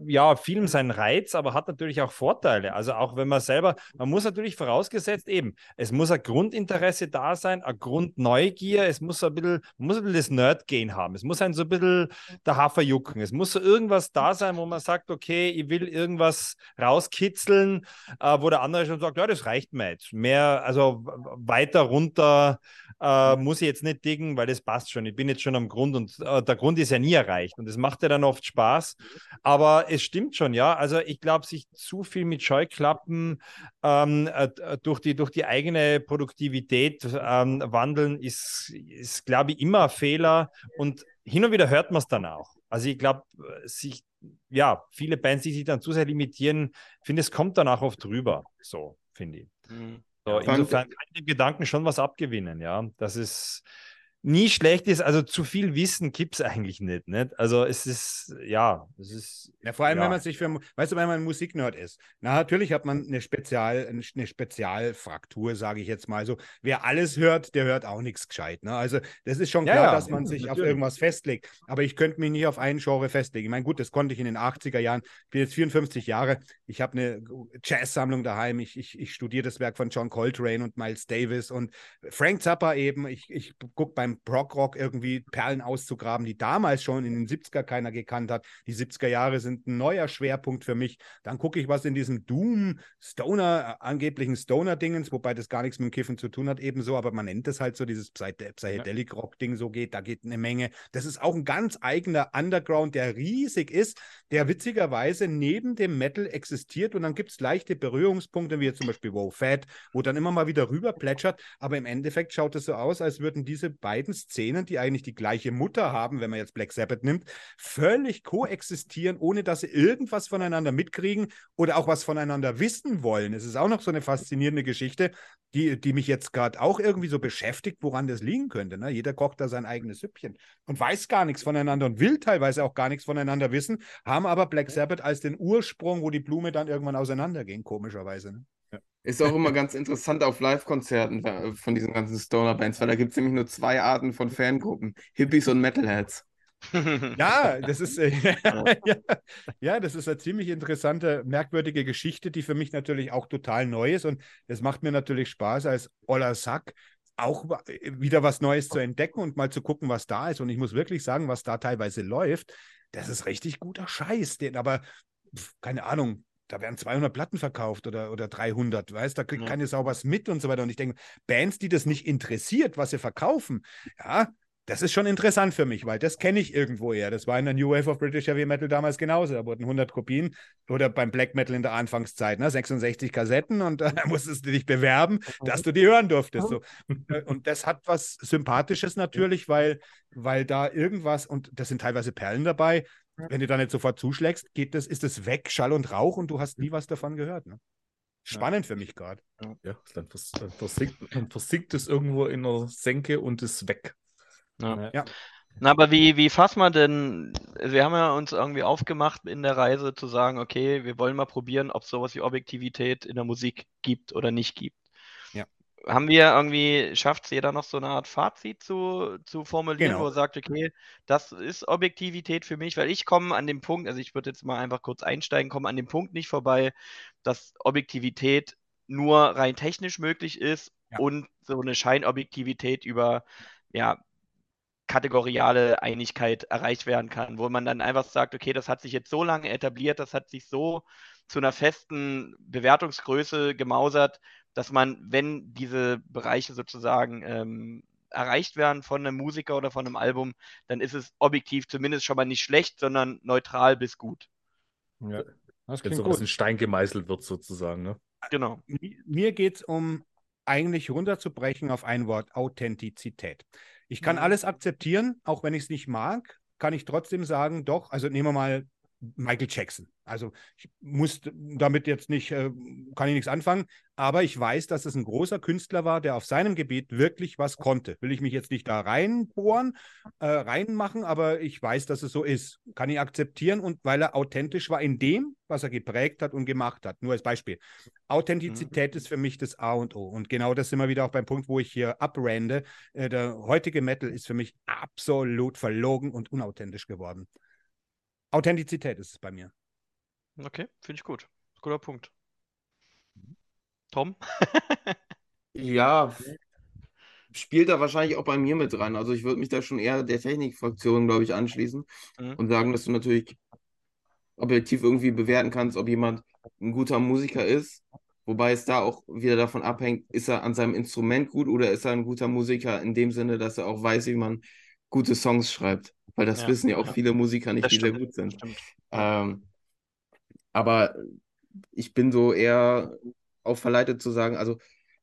ja, Film seinen Reiz, aber hat natürlich auch Vorteile. Also auch wenn man selber, man muss natürlich vorausgesetzt eben, es muss ein Grundinteresse da sein, eine Grundneugier, es muss ein bisschen, man muss ein bisschen das Nerd-Gehen haben, es muss ein so ein bisschen der Hafer jucken, es muss so irgendwas da sein, wo man sagt, okay, ich will irgendwas rauskitzeln, äh, wo der andere schon sagt, ja, das reicht mir jetzt. Mehr, also weiter runter äh, muss ich jetzt nicht diggen, weil das passt schon. Ich bin jetzt schon am Grund und äh, der Grund ist ja nie erreicht und es macht ja dann oft Spaß. Aber es stimmt schon, ja. Also ich glaube, sich zu viel mit Scheuklappen ähm, äh, durch, die, durch die eigene Produktivität ähm, wandeln, ist, ist glaube ich, immer ein Fehler. Und hin und wieder hört man es dann auch. Also ich glaube, sich, ja, viele Bands, die sich dann zu sehr limitieren, finde es kommt danach oft rüber. So, finde ich. Mhm. So, insofern kann ich dem Gedanken schon was abgewinnen, ja. Das ist, nie schlecht ist. Also zu viel Wissen gibt es eigentlich nicht, nicht. Also es ist, ja, es ist. Ja, vor allem, ja. wenn man sich für, weißt du, wenn man Musiknerd ist. Na, natürlich hat man eine, Spezial, eine Spezialfraktur, sage ich jetzt mal. So, wer alles hört, der hört auch nichts gescheit. Ne? Also das ist schon klar, ja, dass man sich auf irgendwas festlegt. Aber ich könnte mich nicht auf einen Genre festlegen. Ich meine, gut, das konnte ich in den 80er Jahren. Ich bin jetzt 54 Jahre. Ich habe eine Jazz-Sammlung daheim. Ich, ich, ich studiere das Werk von John Coltrane und Miles Davis und Frank Zappa eben. Ich, ich gucke beim beim Prog-Rock irgendwie Perlen auszugraben, die damals schon in den 70er keiner gekannt hat. Die 70er Jahre sind ein neuer Schwerpunkt für mich. Dann gucke ich, was in diesem Doom, Stoner, äh, angeblichen Stoner-Dingens, wobei das gar nichts mit dem Kiffen zu tun hat, ebenso, aber man nennt es halt so, dieses Psychedelic-Rock-Ding so geht, da geht eine Menge. Das ist auch ein ganz eigener Underground, der riesig ist, der witzigerweise neben dem Metal existiert und dann gibt es leichte Berührungspunkte, wie zum Beispiel Wow Fat, wo dann immer mal wieder rüber plätschert, aber im Endeffekt schaut es so aus, als würden diese beiden beiden Szenen, die eigentlich die gleiche Mutter haben, wenn man jetzt Black Sabbath nimmt, völlig koexistieren, ohne dass sie irgendwas voneinander mitkriegen oder auch was voneinander wissen wollen. Es ist auch noch so eine faszinierende Geschichte, die, die mich jetzt gerade auch irgendwie so beschäftigt, woran das liegen könnte. Ne? Jeder kocht da sein eigenes Süppchen und weiß gar nichts voneinander und will teilweise auch gar nichts voneinander wissen, haben aber Black Sabbath als den Ursprung, wo die Blume dann irgendwann auseinanderging, komischerweise. Ne? Ist auch immer ganz interessant auf Live-Konzerten äh, von diesen ganzen Stoner-Bands, weil da gibt es nämlich nur zwei Arten von Fangruppen: Hippies und Metalheads. Ja, das ist äh, ja, ja, das ist eine ziemlich interessante, merkwürdige Geschichte, die für mich natürlich auch total neu ist. Und es macht mir natürlich Spaß, als Oller Sack auch wieder was Neues zu entdecken und mal zu gucken, was da ist. Und ich muss wirklich sagen, was da teilweise läuft, das ist richtig guter Scheiß. Den, aber pf, keine Ahnung, da werden 200 Platten verkauft oder, oder 300, weißt da kriegt ja. keine Sau was mit und so weiter. Und ich denke, Bands, die das nicht interessiert, was sie verkaufen, ja, das ist schon interessant für mich, weil das kenne ich irgendwo eher. Das war in der New Wave of British Heavy Metal damals genauso. Da wurden 100 Kopien oder beim Black Metal in der Anfangszeit, ne? 66 Kassetten und äh, da musstest du dich bewerben, dass du die hören durftest. So. Äh, und das hat was Sympathisches natürlich, weil, weil da irgendwas, und das sind teilweise Perlen dabei, wenn du da nicht sofort zuschlägst, geht das, ist es weg, Schall und Rauch und du hast nie was davon gehört. Ne? Spannend ja. für mich gerade. Ja, dann, vers dann, versinkt, dann versinkt es irgendwo in der Senke und ist weg. Ja. ja. Na, aber wie, wie fasst man denn, wir haben ja uns irgendwie aufgemacht in der Reise zu sagen, okay, wir wollen mal probieren, ob es sowas wie Objektivität in der Musik gibt oder nicht gibt haben wir irgendwie, schafft es jeder noch so eine Art Fazit zu, zu formulieren, genau. wo er sagt, okay, das ist Objektivität für mich, weil ich komme an dem Punkt, also ich würde jetzt mal einfach kurz einsteigen, komme an dem Punkt nicht vorbei, dass Objektivität nur rein technisch möglich ist ja. und so eine Scheinobjektivität über, ja, kategoriale Einigkeit erreicht werden kann, wo man dann einfach sagt, okay, das hat sich jetzt so lange etabliert, das hat sich so zu einer festen Bewertungsgröße gemausert, dass man, wenn diese Bereiche sozusagen ähm, erreicht werden von einem Musiker oder von einem Album, dann ist es objektiv zumindest schon mal nicht schlecht, sondern neutral bis gut. Ja, das klingt Wenn so gut. in Stein gemeißelt wird sozusagen. Ne? Genau. Mir geht es um eigentlich runterzubrechen auf ein Wort Authentizität. Ich kann mhm. alles akzeptieren, auch wenn ich es nicht mag, kann ich trotzdem sagen, doch, also nehmen wir mal Michael Jackson. Also ich muss damit jetzt nicht, äh, kann ich nichts anfangen, aber ich weiß, dass es ein großer Künstler war, der auf seinem Gebiet wirklich was konnte. Will ich mich jetzt nicht da reinbohren, äh, reinmachen, aber ich weiß, dass es so ist. Kann ich akzeptieren und weil er authentisch war in dem, was er geprägt hat und gemacht hat. Nur als Beispiel. Authentizität mhm. ist für mich das A und O. Und genau das sind wir wieder auch beim Punkt, wo ich hier abrande. Äh, der heutige Metal ist für mich absolut verlogen und unauthentisch geworden. Authentizität ist es bei mir. Okay, finde ich gut. Guter Punkt. Tom? ja, spielt da wahrscheinlich auch bei mir mit dran. Also ich würde mich da schon eher der Technikfraktion, glaube ich, anschließen mhm. und sagen, dass du natürlich objektiv irgendwie bewerten kannst, ob jemand ein guter Musiker ist. Wobei es da auch wieder davon abhängt, ist er an seinem Instrument gut oder ist er ein guter Musiker in dem Sinne, dass er auch weiß, wie man gute Songs schreibt. Weil das ja, wissen ja auch ja. viele Musiker nicht, das die stimmt, sehr gut sind. Ähm, aber ich bin so eher auch verleitet zu sagen, also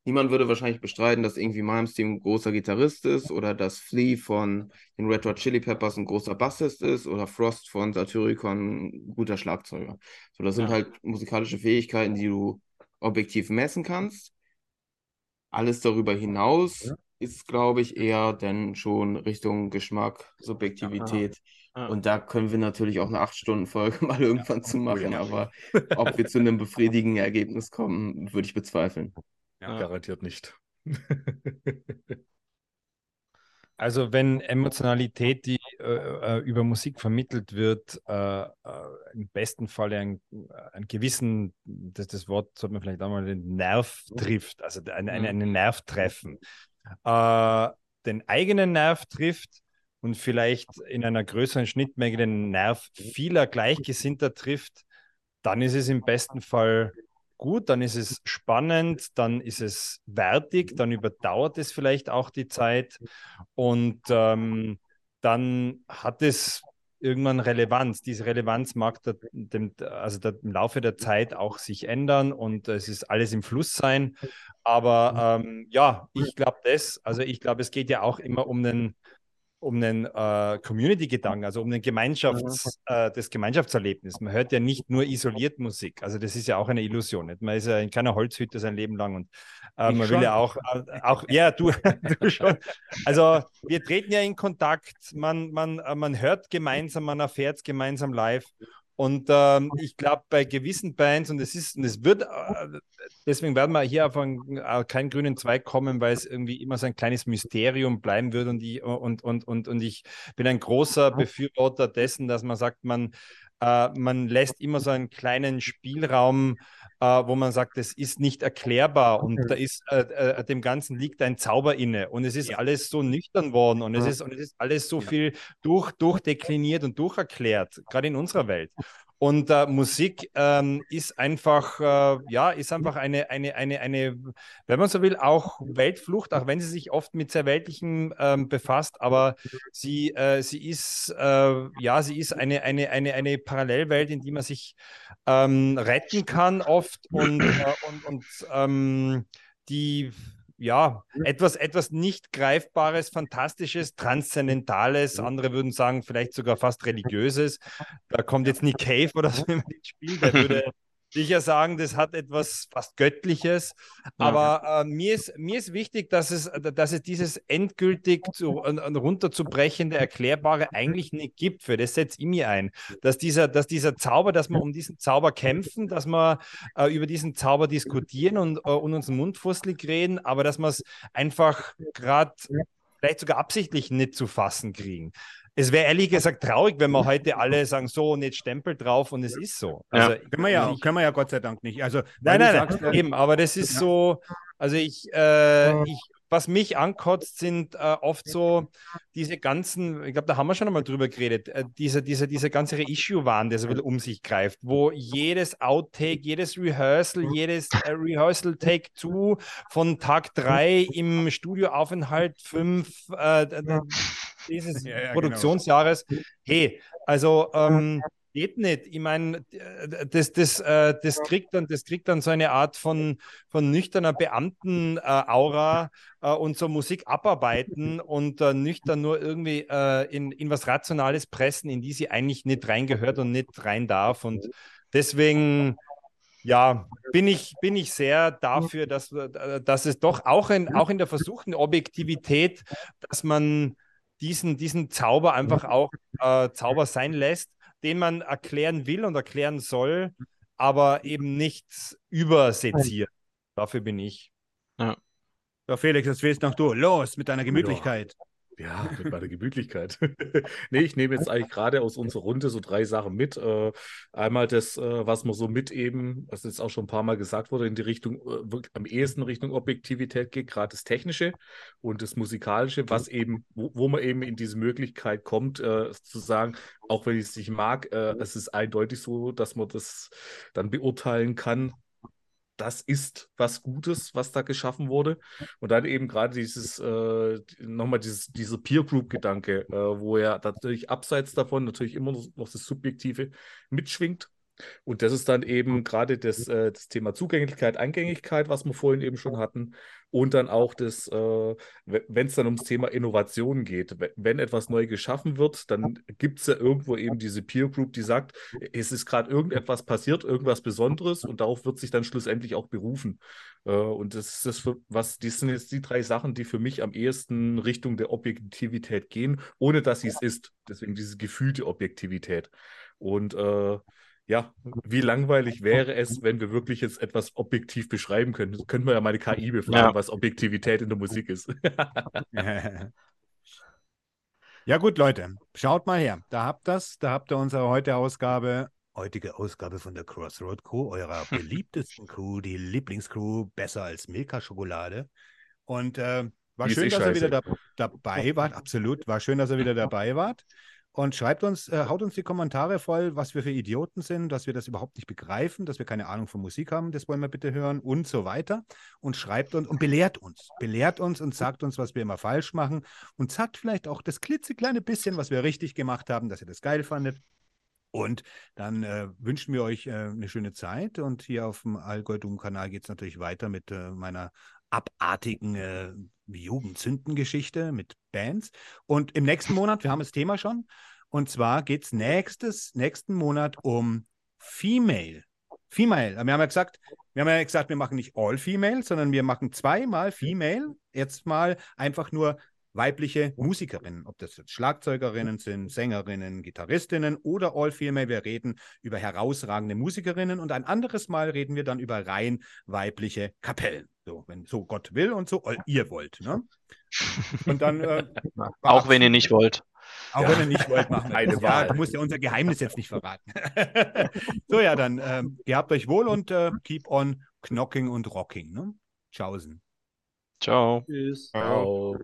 niemand würde wahrscheinlich bestreiten, dass irgendwie Malmsteen ein großer Gitarrist ist oder dass Flea von den Red Hot Chili Peppers ein großer Bassist ist oder Frost von Satyricon ein guter Schlagzeuger. So, das sind ja. halt musikalische Fähigkeiten, die du objektiv messen kannst. Alles darüber hinaus ja ist, glaube ich, eher dann schon Richtung Geschmack, Subjektivität. Ja, ja. Und da können wir natürlich auch eine 8-Stunden-Folge mal irgendwann ja, zu machen. Aber ob wir zu einem befriedigenden Ergebnis kommen, würde ich bezweifeln. Ja, garantiert nicht. Also wenn Emotionalität, die äh, äh, über Musik vermittelt wird, äh, äh, im besten Fall ein, ein gewissen, das, das Wort sollte man vielleicht auch mal den Nerv trifft, also ein, ein, einen Nerv treffen, äh, den eigenen Nerv trifft und vielleicht in einer größeren Schnittmenge den Nerv vieler Gleichgesinnter trifft, dann ist es im besten Fall gut, dann ist es spannend, dann ist es wertig, dann überdauert es vielleicht auch die Zeit. Und ähm, dann hat es irgendwann Relevanz. Diese Relevanz mag der, dem, also der, im Laufe der Zeit auch sich ändern und es ist alles im Fluss sein. Aber ähm, ja, ich glaube das, also ich glaube, es geht ja auch immer um den, um den äh, Community-Gedanken, also um den Gemeinschafts-, äh, das Gemeinschaftserlebnis. Man hört ja nicht nur isoliert Musik. Also das ist ja auch eine Illusion. Nicht? Man ist ja in keiner Holzhütte sein Leben lang und äh, man will ja auch, äh, auch ja, du, du schon. Also wir treten ja in Kontakt, man, man, äh, man hört gemeinsam, man erfährt es gemeinsam live. Und ähm, ich glaube, bei gewissen Bands, und es ist, und es wird, äh, deswegen werden wir hier auf einen, äh, keinen grünen Zweig kommen, weil es irgendwie immer so ein kleines Mysterium bleiben wird. Und ich, und, und, und, und ich bin ein großer Befürworter dessen, dass man sagt, man, äh, man lässt immer so einen kleinen Spielraum äh, wo man sagt, es ist nicht erklärbar und da ist äh, äh, dem Ganzen liegt ein Zauber inne und es ist ja. alles so nüchtern worden und es ist und es ist alles so ja. viel durch, durchdekliniert und durcherklärt, gerade in unserer Welt. Und äh, Musik ähm, ist einfach, äh, ja, ist einfach eine, eine, eine, eine, wenn man so will, auch Weltflucht, auch wenn sie sich oft mit sehr Weltlichem ähm, befasst, aber sie, äh, sie ist, äh, ja, sie ist eine, eine, eine, eine Parallelwelt, in die man sich ähm, retten kann oft. Und, äh, und, und ähm, die ja, etwas, etwas nicht greifbares, fantastisches, transzendentales, andere würden sagen, vielleicht sogar fast religiöses. Da kommt jetzt Nick Cave oder so im Spiel, der würde sicher sagen, das hat etwas fast Göttliches. Aber äh, mir, ist, mir ist wichtig, dass es, dass es dieses endgültig zu, uh, runterzubrechende, erklärbare eigentlich nicht gibt. Für das setze ich mir ein. Dass dieser, dass dieser Zauber, dass wir um diesen Zauber kämpfen, dass wir äh, über diesen Zauber diskutieren und, äh, und uns mundfusselig reden, aber dass wir es einfach gerade vielleicht sogar absichtlich nicht zu fassen kriegen es wäre ehrlich gesagt traurig, wenn wir heute alle sagen, so und jetzt Stempel drauf und es ist so. Also, ja. Können, wir ja, können wir ja Gott sei Dank nicht. Also, nein, nein, sagst, nein, eben, aber das ist ja. so, also ich, äh, ich, was mich ankotzt, sind äh, oft so diese ganzen, ich glaube, da haben wir schon einmal drüber geredet, äh, diese, diese, diese ganze Reissue-Wahn, der so ein um sich greift, wo jedes Outtake, jedes Rehearsal, jedes äh, Rehearsal-Take-2 von Tag 3 im Studioaufenthalt 5 äh, dieses ja, ja, genau. Produktionsjahres. Genau. Hey, also ähm, geht nicht. Ich meine, das, das, äh, das, kriegt dann, das kriegt dann so eine Art von, von nüchterner Beamten-Aura äh, und so Musik abarbeiten und äh, nüchtern nur irgendwie äh, in, in was Rationales pressen, in die sie eigentlich nicht reingehört und nicht rein darf. Und deswegen ja, bin ich, bin ich sehr dafür, dass, dass es doch auch in, auch in der versuchten Objektivität, dass man diesen, diesen Zauber einfach auch äh, Zauber sein lässt, den man erklären will und erklären soll, aber eben nicht überseziert. Dafür bin ich. Ja. So, Felix, jetzt willst noch du. Los mit deiner Gemütlichkeit. Ja. Ja, mit meiner Gemütlichkeit. nee, ich nehme jetzt eigentlich gerade aus unserer Runde so drei Sachen mit. Äh, einmal das, äh, was man so mit eben, was jetzt auch schon ein paar Mal gesagt wurde, in die Richtung, äh, am ehesten Richtung Objektivität geht, gerade das Technische und das Musikalische, was eben, wo, wo man eben in diese Möglichkeit kommt, äh, zu sagen, auch wenn ich es nicht mag, es ist eindeutig so, dass man das dann beurteilen kann, das ist was Gutes, was da geschaffen wurde. Und dann eben gerade dieses, äh, nochmal dieses, dieser Peer-Group-Gedanke, äh, wo er natürlich abseits davon natürlich immer noch das Subjektive mitschwingt. Und das ist dann eben gerade das, äh, das Thema Zugänglichkeit, Eingängigkeit, was wir vorhin eben schon hatten. Und dann auch das, äh, wenn es dann ums Thema Innovation geht, wenn etwas neu geschaffen wird, dann gibt es ja irgendwo eben diese Peer Group, die sagt, es ist gerade irgendetwas passiert, irgendwas Besonderes und darauf wird sich dann schlussendlich auch berufen. Äh, und das ist das, für, was, das sind jetzt die drei Sachen, die für mich am ehesten Richtung der Objektivität gehen, ohne dass sie es ist. Deswegen diese gefühlte Objektivität. Und äh, ja, wie langweilig wäre es, wenn wir wirklich jetzt etwas objektiv beschreiben können? Das könnten wir ja mal eine KI befragen, ja. was Objektivität in der Musik ist. ja, gut, Leute, schaut mal her. Da habt das, da habt ihr unsere heutige Ausgabe, heutige Ausgabe von der Crossroad Crew, eurer beliebtesten Crew, die Lieblingscrew, besser als Milka-Schokolade. Und äh, war die schön, dass ihr wieder da, dabei wart. Absolut, war schön, dass ihr wieder dabei wart. Und schreibt uns, äh, haut uns die Kommentare voll, was wir für Idioten sind, dass wir das überhaupt nicht begreifen, dass wir keine Ahnung von Musik haben, das wollen wir bitte hören und so weiter. Und schreibt uns und belehrt uns, belehrt uns und sagt uns, was wir immer falsch machen und sagt vielleicht auch das klitzekleine bisschen, was wir richtig gemacht haben, dass ihr das geil fandet. Und dann äh, wünschen wir euch äh, eine schöne Zeit. Und hier auf dem Allgäu-Doom-Kanal geht es natürlich weiter mit äh, meiner abartigen Jugendzündengeschichte mit Bands. Und im nächsten Monat, wir haben das Thema schon, und zwar geht es nächsten Monat um Female. Female. Wir haben ja gesagt, wir haben ja gesagt, wir machen nicht all female, sondern wir machen zweimal Female. Jetzt mal einfach nur weibliche Musikerinnen, ob das jetzt Schlagzeugerinnen sind, Sängerinnen, Gitarristinnen oder All Female. Wir reden über herausragende Musikerinnen und ein anderes Mal reden wir dann über rein weibliche Kapellen. So, wenn so Gott will und so ihr wollt. Ne? Und dann. Äh, auch wenn ihr nicht wollt. Auch ja. wenn ihr nicht wollt, machen wir das. Ja, du musst ja unser Geheimnis jetzt nicht verraten. so, ja, dann ähm, gehabt euch wohl und äh, keep on knocking und rocking. Ne? Tschaußen. Ciao. Tschüss. Ciao.